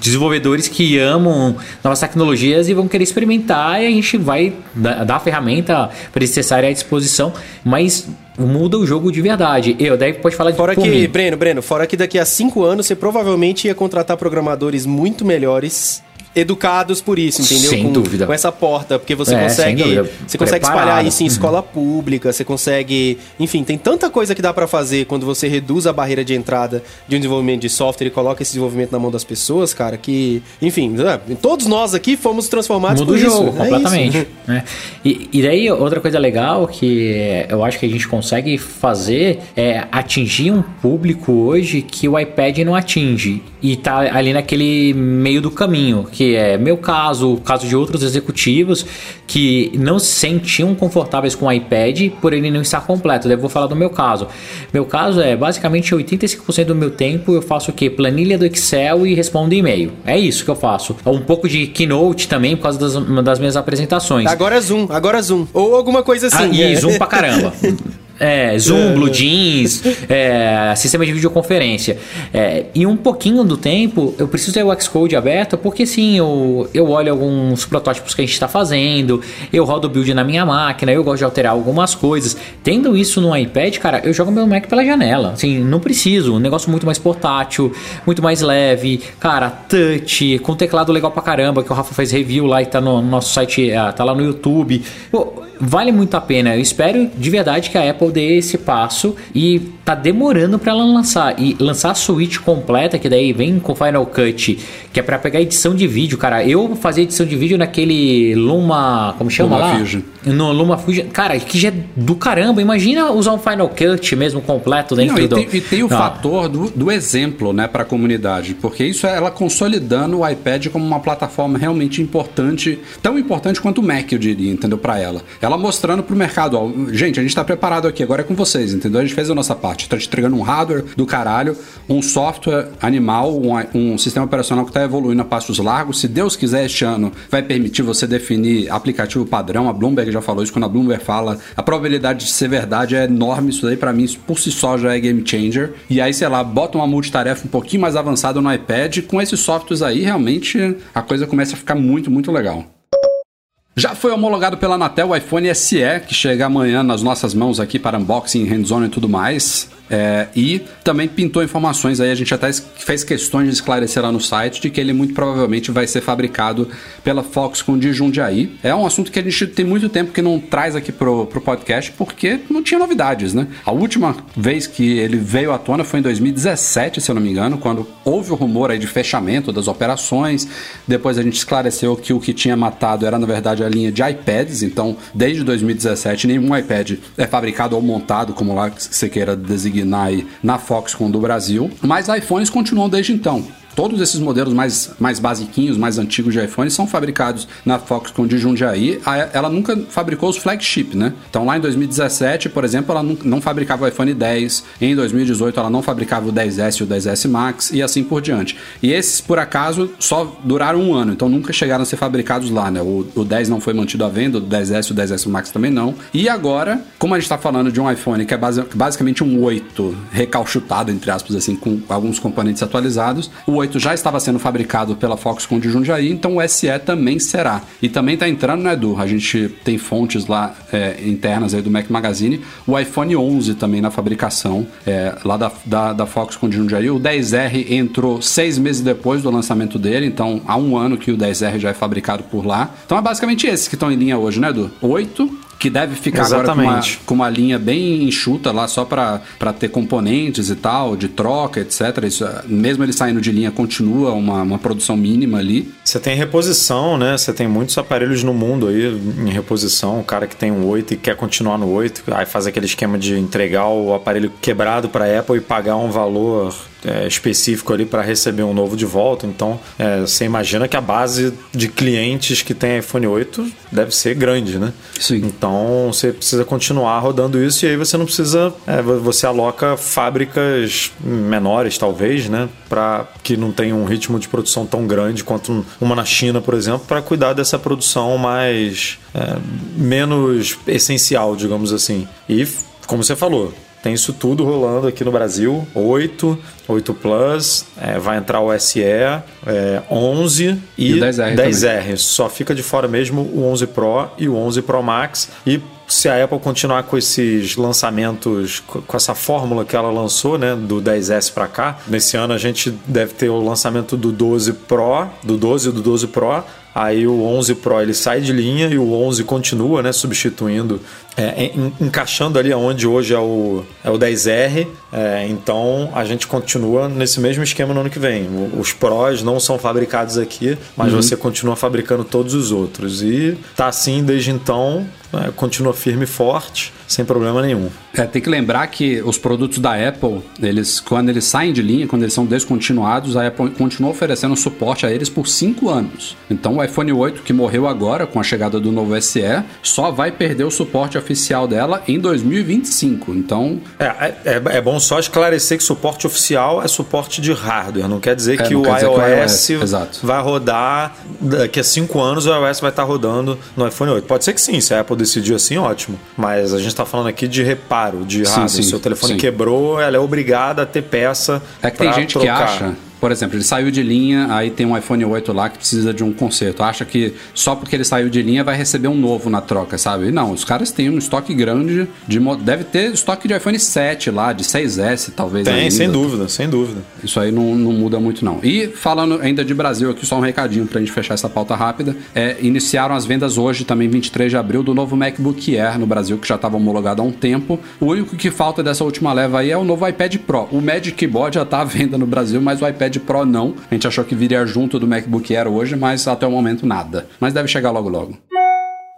desenvolvedores que amam novas tecnologias e vão querer experimentar e a gente vai dar a ferramenta testarem à disposição, mas muda o jogo de verdade. Eu daí pode falar de Fora que, mim. Breno, Breno, fora que daqui a cinco anos você provavelmente ia contratar programadores muito melhores educados por isso, entendeu? Sem com, dúvida. Com essa porta, porque você é, consegue, você consegue espalhar isso em uhum. escola pública, você consegue, enfim, tem tanta coisa que dá para fazer quando você reduz a barreira de entrada de um desenvolvimento de software e coloca esse desenvolvimento na mão das pessoas, cara, que, enfim, é, todos nós aqui fomos transformados Muda por o jogo, isso. completamente. É isso. Né? E, e daí outra coisa legal que eu acho que a gente consegue fazer é atingir um público hoje que o iPad não atinge e tá ali naquele meio do caminho, que é meu caso, o caso de outros executivos que não se sentiam confortáveis com o iPad por ele não estar completo. Eu vou falar do meu caso. Meu caso é basicamente 85% do meu tempo eu faço o que? Planilha do Excel e respondo e-mail. É isso que eu faço. Um pouco de Keynote também por causa das, das minhas apresentações. Agora é Zoom, agora é Zoom. Ou alguma coisa assim. Ah, e é. Zoom pra caramba. É, Zoom, é. Blue Jeans, é, sistema de videoconferência. É, e um pouquinho do tempo eu preciso ter o Xcode aberto, porque sim, eu, eu olho alguns protótipos que a gente está fazendo, eu rodo o build na minha máquina, eu gosto de alterar algumas coisas. Tendo isso no iPad, cara, eu jogo meu Mac pela janela. Assim, não preciso. Um negócio muito mais portátil, muito mais leve, cara, touch, com teclado legal pra caramba, que o Rafa fez review lá e tá no nosso site, ah, tá lá no YouTube. Pô, vale muito a pena. Eu espero de verdade que a Apple dê esse passo e tá demorando para ela lançar. E lançar a suíte completa, que daí vem com Final Cut, que é para pegar edição de vídeo, cara. Eu fazia edição de vídeo naquele Luma, como chama Luma lá? Fusion. No Luma Fusion. Cara, que já é do caramba. Imagina usar um Final Cut mesmo completo dentro Não, e do tem, e tem o ah. fator do, do exemplo, né, para a comunidade, porque isso é ela consolidando o iPad como uma plataforma realmente importante, tão importante quanto o Mac, eu diria, entendeu, para ela. Ela mostrando pro mercado, ó, gente, a gente tá preparado aqui, agora é com vocês, entendeu? A gente fez a nossa parte, tá te entregando um hardware do caralho, um software animal, um, um sistema operacional que tá evoluindo a passos largos. Se Deus quiser, este ano vai permitir você definir aplicativo padrão. A Bloomberg já falou isso, quando a Bloomberg fala, a probabilidade de ser verdade é enorme. Isso daí, para mim, por si só já é game changer. E aí, sei lá, bota uma multitarefa um pouquinho mais avançada no iPad. Com esses softwares aí, realmente a coisa começa a ficar muito, muito legal. Já foi homologado pela Anatel o iPhone SE, que chega amanhã nas nossas mãos aqui para unboxing, hands-on e tudo mais. É, e também pintou informações aí, a gente até fez questões de esclarecer lá no site de que ele muito provavelmente vai ser fabricado pela Foxconn de Jundiaí. É um assunto que a gente tem muito tempo que não traz aqui pro, pro podcast porque não tinha novidades, né? A última vez que ele veio à tona foi em 2017, se eu não me engano, quando houve o rumor aí de fechamento das operações. Depois a gente esclareceu que o que tinha matado era na verdade a linha de iPads, então desde 2017 nenhum iPad é fabricado ou montado, como lá você queira designar na, na Foxconn do Brasil, mas iPhones continuam desde então. Todos esses modelos mais, mais basiquinhos, mais antigos de iPhone são fabricados na Foxconn de Jundiaí. Ela nunca fabricou os flagship, né? Então lá em 2017, por exemplo, ela não, fabricava o iPhone 10. Em 2018 ela não fabricava o 10S e o 10S Max e assim por diante. E esses, por acaso, só duraram um ano, então nunca chegaram a ser fabricados lá, né? O, o 10 não foi mantido à venda, o 10S e o 10S Max também não. E agora, como a gente está falando de um iPhone que é basicamente um 8 recalchutado, entre aspas, assim, com alguns componentes atualizados, o 8 já estava sendo fabricado pela Foxconn de Jundiaí, então o SE também será. E também está entrando, né, Edu? A gente tem fontes lá é, internas aí do Mac Magazine, o iPhone 11 também na fabricação, é, lá da, da, da Foxconn de Jundiaí. O 10R entrou seis meses depois do lançamento dele, então há um ano que o 10R já é fabricado por lá. Então é basicamente esses que estão em linha hoje, né, Edu? 8 que deve ficar Exatamente. agora com uma, com uma linha bem enxuta lá só para ter componentes e tal, de troca, etc. Isso, mesmo ele saindo de linha, continua uma, uma produção mínima ali. Você tem reposição, né? Você tem muitos aparelhos no mundo aí em reposição. O cara que tem um 8 e quer continuar no 8, aí faz aquele esquema de entregar o aparelho quebrado para a Apple e pagar um valor é, específico ali para receber um novo de volta. Então, é, você imagina que a base de clientes que tem iPhone 8 deve ser grande, né? Sim. Então, você precisa continuar rodando isso e aí você não precisa. é, você aloca fábricas menores, talvez, né? Para que não tenha um ritmo de produção tão grande quanto uma na China, por exemplo, para cuidar dessa produção mais. é, menos essencial, digamos assim. E, como você falou, tem isso tudo rolando aqui no Brasil. 8, 8 Plus, é, vai entrar o SE, é, 11 e, E o 10R 10R. Só fica de fora mesmo o 11 Pro e o 11 Pro Max. E se a Apple continuar com esses lançamentos, co- com essa fórmula que ela lançou, né, do 10S para cá, nesse ano a gente deve ter o lançamento do 12 Pro, do 12 e do 12 Pro. Aí o 11 Pro ele sai de linha e o 11 continua, né, substituindo, é, en- encaixando ali onde hoje é o, é o 10R. É, então a gente continua nesse mesmo esquema no ano que vem. O- Os Pros não são fabricados aqui, mas você continua fabricando todos os outros. E tá assim desde então, é, continua firme e forte, sem problema nenhum. É, tem que lembrar que os produtos da Apple, eles, quando eles saem de linha, quando eles são descontinuados, a Apple continua oferecendo suporte a eles por 5 anos. Então o iPhone 8, que morreu agora com a chegada do novo SE, só vai perder o suporte oficial dela em 2025. Então, É, é, é- é bom só esclarecer que suporte oficial é suporte de hardware. Não quer dizer É, que não o quer dizer que o iOS, exato. vai rodar daqui a cinco anos o iOS vai estar rodando no iPhone 8. Pode ser que sim, se a Apple decidir assim, ótimo. Mas a gente está falando aqui de reparo, de Sim, sim, Seu telefone sim. quebrou, ela é obrigada a ter peça. É que tem gente que trocar. acha, por exemplo, ele saiu de linha, aí tem um iPhone 8 lá que precisa de um conserto. Acha que só porque ele saiu de linha vai receber um novo na troca, sabe? E não, os caras têm um estoque grande de deve ter estoque de iPhone 7 lá, de 6S talvez Tem, ainda. sem dúvida, sem dúvida. Isso aí não, não muda muito, não. E falando ainda de Brasil, aqui só um recadinho pra gente fechar essa pauta rápida. É, iniciaram as vendas hoje, também 23 de abril, do novo MacBook Air no Brasil, que já estava homologado há um tempo. O único que falta dessa última leva aí é o novo iPad Pro. O Magic Keyboard já tá à venda no Brasil, mas o iPad Pro não. A gente achou que viria junto do MacBook Air hoje, mas até o momento nada. Mas deve chegar logo logo.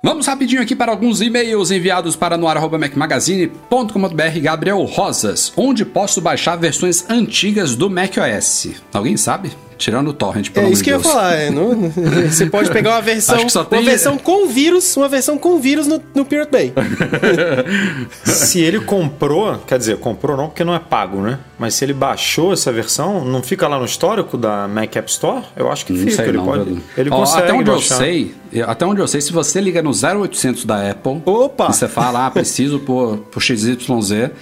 Vamos rapidinho aqui para alguns e-mails enviados para noar.macmagazine.com.br Gabriel Rosas, onde posso baixar versões antigas do macOS. Alguém sabe? Tirando o torrent, pelo É isso que eu ia Deus. falar. é, não- você pode pegar uma versão, Acho que só uma tem- versão com vírus, uma versão com vírus no, no Pirate Bay. Se ele comprou, quer dizer, comprou não porque não é pago, né? Mas se ele baixou essa versão, não fica lá no histórico da Mac App Store? Eu acho que Não fica. sei ele não, pode. Ele Ó, consegue até onde baixar. eu sei, até onde eu sei, se você liga no 0800 da Apple, Opa! e você fala, ah, preciso por, por XYZ,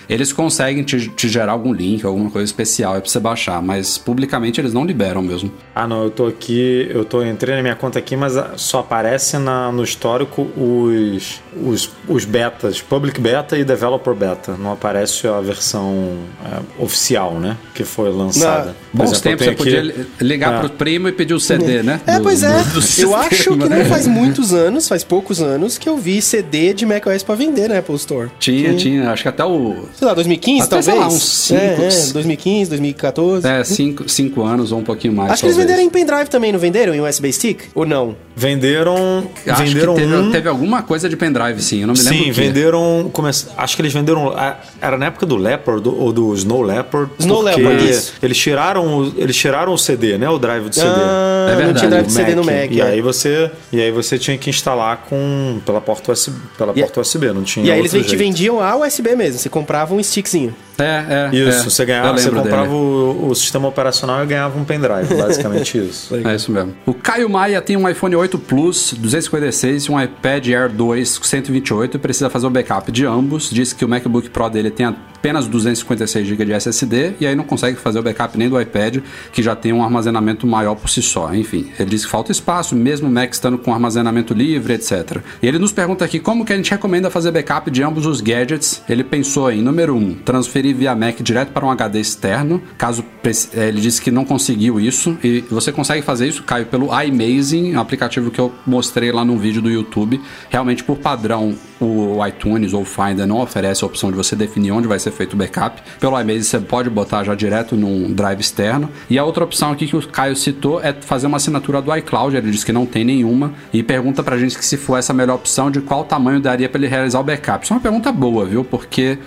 eles conseguem te, te gerar algum link, alguma coisa especial aí pra você baixar, mas publicamente eles não liberam mesmo. Ah, não, eu tô aqui, eu tô entrei na minha conta aqui, mas ah, só aparece na, no histórico os, os, os betas, public beta e developer beta. Não aparece a versão é, oficial, né? Que foi lançada. Por Bons exemplo, eu tempos você podia aqui- ligar Ah. pro primo e pedir o CD, né? É, Do- pois é. do- do eu sistema. acho que não faz muitos anos, faz poucos anos, que eu vi CD de macOS pra vender na Apple Store. Tinha, tinha, acho que até o. Sei lá, 2015 Até, sei talvez? lá, uns cinco- é, é, 2015, 2014. É, cinco, cinco anos ou um pouquinho mais. Acho que eles talvez. venderam em pendrive também, não venderam? Em USB stick? Ou não? Venderam. Acho venderam que teve, um. teve alguma coisa de pendrive, sim. Eu não me lembro. Sim, venderam. come- Acho que eles venderam. Era na época do Leopard ou do Snow Leopard. Snow Leopard, isso. Eles tiraram, o- eles tiraram o CD, né? O drive do CD. Ah, É não verdade, tinha drive do CD no Mac. E é. aí você e aí você tinha que instalar com pela porta USB, pela E- porta USB, não tinha E aí eles te vendiam a USB mesmo, você comprava um stickzinho. É, é. Isso, é. você ganhava, você comprava o, o sistema operacional e ganhava um pendrive, basicamente isso. É isso mesmo. O Caio Maia tem um iPhone 8 Plus 256 e um iPad Air 2 128 e precisa fazer o backup de ambos. Diz que o MacBook Pro dele tem apenas 256 GB de SSD e aí não consegue fazer o backup nem do iPad, que já tem um armazenamento maior por si só. Enfim, ele diz que falta espaço, mesmo o Mac estando com armazenamento livre, etc. E ele nos pergunta aqui como que a gente recomenda fazer backup de ambos os gadgets. Ele pensou em, número 1, um, transferir via Mac direto para um HD externo, caso eh, ele disse que não conseguiu isso. E você consegue fazer isso, Caio, pelo iMazing, um aplicativo que eu mostrei lá num vídeo do YouTube. Realmente, por padrão, o iTunes ou o Finder não oferece a opção de você definir onde vai ser feito o backup. Pelo iMazing você pode botar já direto num drive externo. E a outra opção aqui que o Caio citou é fazer uma assinatura do iCloud. Ele disse que não tem nenhuma. E pergunta pra gente que se for essa a melhor opção, de qual tamanho daria para ele realizar o backup. Isso é uma pergunta boa, viu? Porque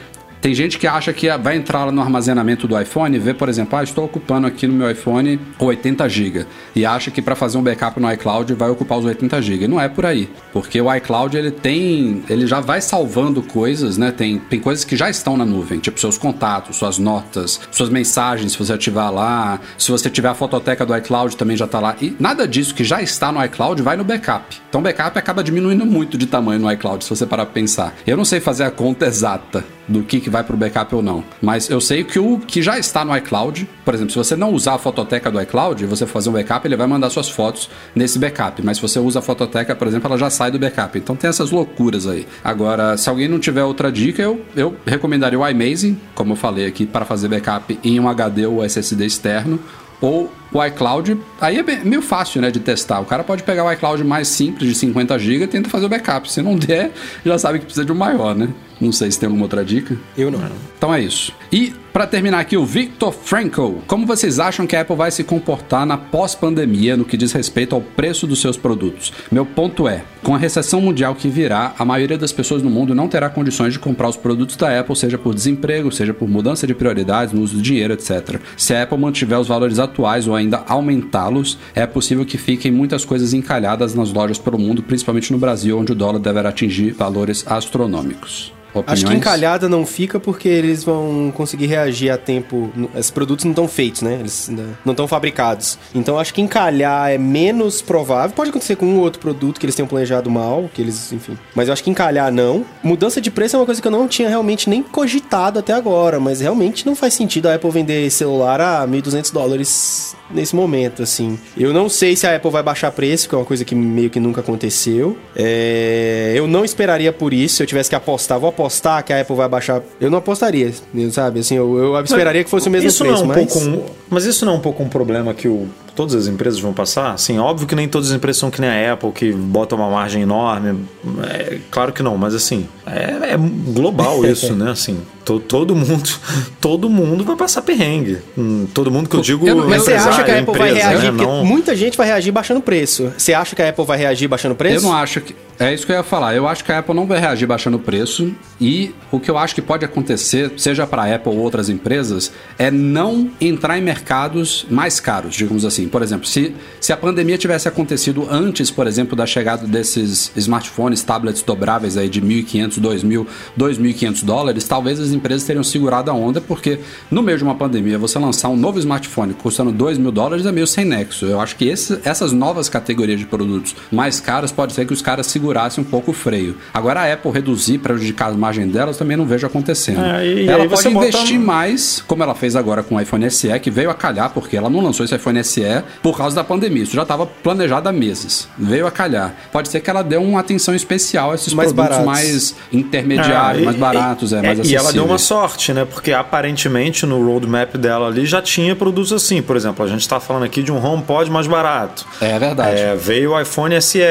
tem gente que acha que vai entrar no armazenamento do iPhone e ver, por exemplo, ah, estou ocupando aqui no meu iPhone 80 GB e acha que para fazer um backup no iCloud vai ocupar os 80 GB. Não é por aí, porque o iCloud ele tem, ele já vai salvando coisas, né? Tem, tem coisas que já estão na nuvem, tipo seus contatos, suas notas, suas mensagens, se você ativar lá, se você tiver a fototeca do iCloud também já está lá. E nada disso que já está no iCloud vai no backup. Então o backup acaba diminuindo muito de tamanho no iCloud, se você parar para pensar. Eu não sei fazer a conta exata do que, que vai para o backup ou não. Mas eu sei que o que já está no iCloud, por exemplo, se você não usar a fototeca do iCloud e você fazer um backup, ele vai mandar suas fotos nesse backup. Mas se você usa a fototeca, por exemplo, ela já sai do backup. Então tem essas loucuras aí. Agora, se alguém não tiver outra dica, eu, eu recomendaria o iMazing, como eu falei aqui, para fazer backup em um HD ou SSD externo ou o iCloud, aí é meio fácil, né, de testar. O cara pode pegar o iCloud mais simples de 50 GB e tenta fazer o backup. Se não der, já sabe que precisa de um maior, né? Não sei se tem alguma outra dica. Eu não. Então é isso. E para terminar aqui, o Victor Frankel. Como vocês acham que a Apple vai se comportar na pós-pandemia no que diz respeito ao preço dos seus produtos? Meu ponto é, com a recessão mundial que virá, a maioria das pessoas no mundo não terá condições de comprar os produtos da Apple, seja por desemprego, seja por mudança de prioridades no uso do dinheiro, etc. Se a Apple mantiver os valores atuais ou ainda aumentá-los, é possível que fiquem muitas coisas encalhadas nas lojas pelo mundo, principalmente no Brasil, onde o dólar deverá atingir valores astronômicos. Opiniões? Acho que encalhada não fica porque eles vão conseguir reagir a tempo. Esses produtos não estão feitos, né? Eles não estão fabricados. Então acho que encalhar é menos provável. Pode acontecer com um ou outro produto que eles tenham planejado mal, que eles, enfim. Mas eu acho que encalhar não. Mudança de preço é uma coisa que eu não tinha realmente nem cogitado até agora, mas realmente não faz sentido a Apple vender celular a 1.200 dólares nesse momento, assim. Eu não sei se a Apple vai baixar preço, que é uma coisa que meio que nunca aconteceu. É... Eu não esperaria por isso. Se eu tivesse que apostar, vou apostar que a Apple vai baixar. Eu não apostaria, sabe? Assim, eu, eu esperaria que fosse o mesmo isso preço. Não é um mas... Pouco um... mas isso não é um pouco um problema que o todas as empresas vão passar? Sim, óbvio que nem todas as empresas são que nem a Apple, que bota uma margem enorme. É, claro que não, mas assim, é, é global isso, né? Assim, to, todo mundo todo mundo vai passar perrengue. Hum, todo mundo que eu digo. Eu, mas você acha que a Apple empresa, vai reagir? Né? Não... Muita gente vai reagir baixando preço. Você acha que a Apple vai reagir baixando preço? Eu não acho que. É isso que eu ia falar. Eu acho que a Apple não vai reagir baixando o preço. E o que eu acho que pode acontecer, seja para a Apple ou outras empresas, é não entrar em mercados mais caros, digamos assim. Por exemplo, se, se a pandemia tivesse acontecido antes, por exemplo, da chegada desses smartphones, tablets dobráveis aí de 1.500, 2.000, 2.500 dólares, talvez as empresas teriam segurado a onda, porque no meio de uma pandemia, você lançar um novo smartphone custando 2 mil dólares é meio sem nexo. Eu acho que esse, essas novas categorias de produtos mais caros, pode ser que os caras segurassem um pouco o freio. Agora a Apple reduzir, prejudicar a margem delas, também não vejo acontecendo. É, e, ela pode investir bota... mais, como ela fez agora com o iPhone SE, que veio a calhar, porque ela não lançou esse iPhone SE por causa da pandemia. Isso já estava planejado há meses. Veio a calhar. Pode ser que ela dê uma atenção especial a esses mais produtos baratos. mais intermediários, ah, mais baratos, é, mais acessíveis. E ela deu uma sorte, né? Porque aparentemente no roadmap dela ali já tinha produtos assim. Por exemplo, a gente está falando aqui de um HomePod mais barato. É verdade. É, veio o iPhone SE.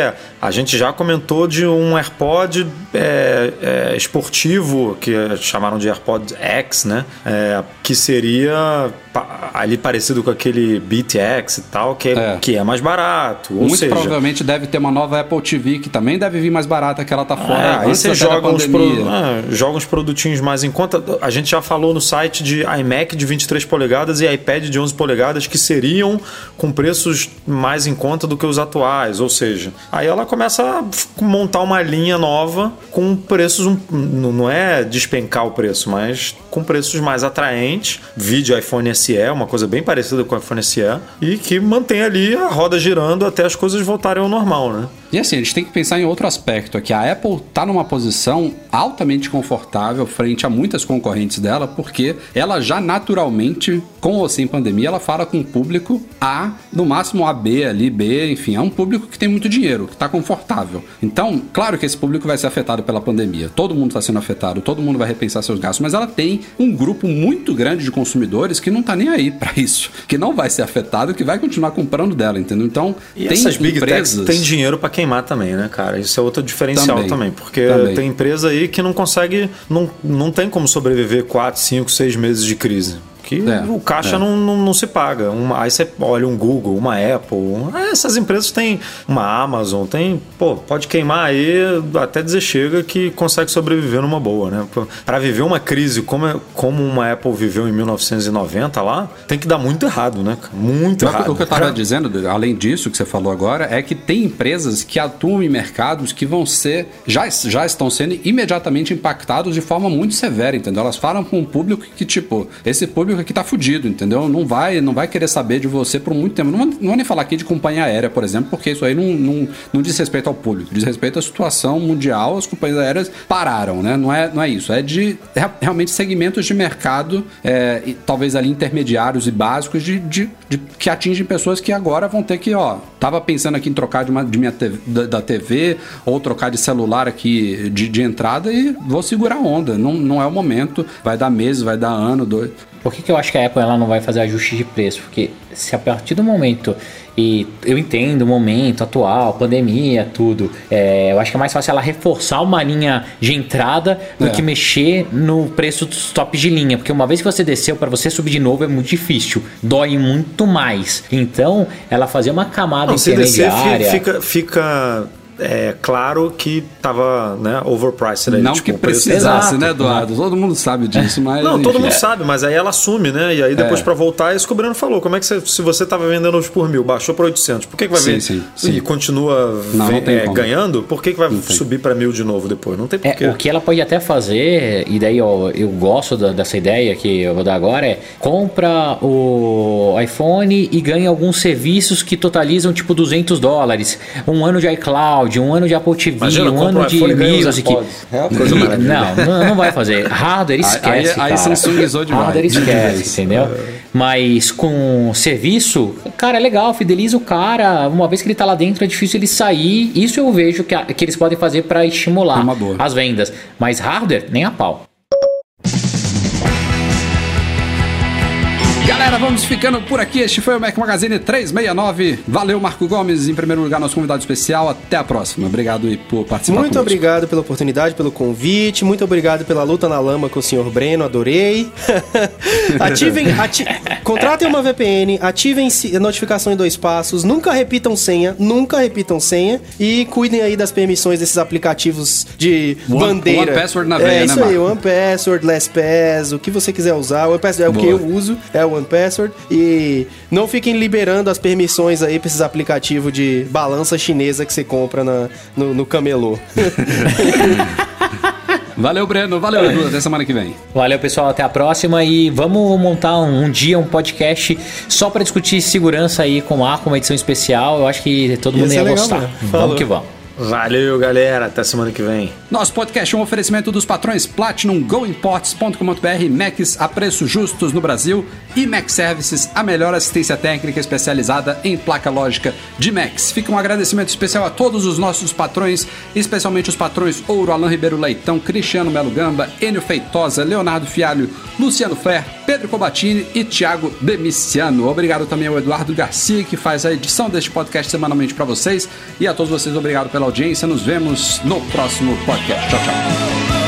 A gente já comentou de um AirPod é, é, esportivo, que chamaram de AirPod X, né? É, que seria ali parecido com aquele Beat X e tal, que é, é. Que é mais barato. Muito seja... provavelmente deve ter uma nova Apple TV que também deve vir mais barata que ela tá fora. É, aí você joga uns, pro... ah, joga uns produtinhos mais em conta. A gente já falou no site de iMac de 23 polegadas e iPad de 11 polegadas que seriam com preços mais em conta do que os atuais. Ou seja, aí ela começa a montar uma linha nova com preços. Não é despencar o preço, mas com preços mais atraentes. Vídeo iPhone SE, uma coisa bem parecida com o iPhone SE, e que mantém ali a roda girando até as coisas voltarem ao normal, né? E assim, a gente tem que pensar em outro aspecto aqui. A Apple está numa posição altamente confortável frente a muitas concorrentes dela, porque ela já naturalmente, com ou sem pandemia, ela fala com o público A, no máximo AB ali, B, enfim, é um público que tem muito dinheiro, que está confortável. Então, claro que esse público vai ser afetado pela pandemia. Todo mundo está sendo afetado, todo mundo vai repensar seus gastos, mas ela tem um grupo muito grande de consumidores que não está nem aí para isso, que não vai ser afetado, que vai continuar comprando dela, entendeu? Então, e tem essas big empresas... techs têm dinheiro para queimar também, né, cara? Isso é outro diferencial também, também porque também. tem empresa aí que não consegue, não, não tem como sobreviver 4, 5, 6 meses de crise. Que é, o caixa é. não, não, não, se paga. Uma, aí você olha um Google, uma Apple, essas empresas têm uma Amazon, tem, pô, pode queimar aí até dizer chega que consegue sobreviver numa boa, né? Para viver uma crise como, é, como uma Apple viveu em 1990 lá, tem que dar muito errado, né? Muito errado. O que eu estava dizendo, além disso que você falou agora, é que tem empresas que atuam em mercados que vão ser, já, já estão sendo imediatamente impactados de forma muito severa, entendeu? Elas falam com um público que, tipo, esse público aqui tá fudido, entendeu? Não vai, não vai querer saber de você por muito tempo. Não, não vou nem falar aqui de companhia aérea, por exemplo, porque isso aí não, não, não diz respeito ao público, diz respeito à situação mundial, as companhias aéreas pararam, né? Não é, não é isso, é de realmente segmentos de mercado, é, e, talvez ali intermediários e básicos, de, de, de, que atingem pessoas que agora vão ter que, ó, tava pensando aqui em trocar de, uma, de minha TV, da, da, TV ou trocar de celular aqui de, de entrada e vou segurar a onda. Não, não é o momento, vai dar meses, vai dar ano, dois. Por que, que eu acho que a Apple ela não vai fazer ajuste de preço? Porque se a partir do momento e eu entendo o momento atual, pandemia, tudo. É, eu acho que é mais fácil ela reforçar uma linha de entrada do é. que mexer no preço dos tops de linha. Porque uma vez que você desceu, para você subir de novo é muito difícil. Dói muito mais. Então, ela fazer uma camada Não, intermediária. Se descer, fica, fica é claro que tava né, overpriced. Não tipo, que precisasse, né, Eduardo? Todo mundo sabe disso, mas... Não, todo mundo é. sabe, mas aí ela assume, né? E aí depois é. para voltar, isso que o Breno falou. Como é que você, se você tava vendendo hoje por mil, baixou para 800, por que, que vai sim, sim, sim. E continua não, não é, ganhando, por que, que vai subir para mil de novo depois? Não tem é, porquê. o que ela pode até fazer, e daí ó, eu gosto da, dessa ideia que eu vou dar agora, é compra o iPhone e ganha alguns serviços que totalizam tipo 200 dólares. Um ano de iCloud, Cloud, um ano de Apple TV, Imagina, um ano de Music. É não, não, não vai fazer. Hardware esquece. Aí, aí, aí Samsung demais. Hardware esquece, entendeu? Mas com serviço, cara, é legal, fideliza o cara. Uma vez que ele tá lá dentro, é difícil ele sair. Isso eu vejo que, que eles podem fazer para estimular as vendas. Mas hardware, nem a pau. Galera, vamos ficando por aqui. Este foi o Mac Magazine 369. Valeu, Marco Gomes, em primeiro lugar, nosso convidado especial. Até a próxima. Obrigado e por participar. Muito conosco. obrigado pela oportunidade, pelo convite. Muito obrigado pela luta na lama com o senhor Breno. Adorei. ativem, ati contratem uma VPN, ativem notificação em dois passos. Nunca repitam senha, nunca repitam senha e cuidem aí das permissões desses aplicativos de one, bandeira. One Password na veia, É isso né, aí, One Password, LastPass, o que você quiser usar. One Password é Boa. o que eu uso, é o One Password. E não fiquem liberando as permissões aí pra esses aplicativos de balança chinesa que você compra na, no, no camelô. Valeu, Breno. Valeu, Edu. Até semana que vem. Valeu, pessoal. Até a próxima. E vamos montar um, um dia um podcast só para discutir segurança aí com a com uma edição especial. Eu acho que todo mundo ia, ia gostar. Vamos que vamos. Valeu, galera. Até semana que vem. Nosso podcast é um oferecimento dos patrões Platinum, GoImports.com.br, Macs a preços justos no Brasil e Mac Services, a melhor assistência técnica especializada em placa lógica de Macs. Fica um agradecimento especial a todos os nossos patrões, especialmente os patrões Ouro, Alain Ribeiro Leitão, Cristiano Melo Gamba, Enio Feitosa, Leonardo Fialho, Luciano Fer, Pedro Cobatini e Thiago Demiciano. Obrigado também ao Eduardo Garcia, que faz a edição deste podcast semanalmente para vocês. E a todos vocês, obrigado pela audiência. Nos vemos no próximo podcast. Tchau, tchau.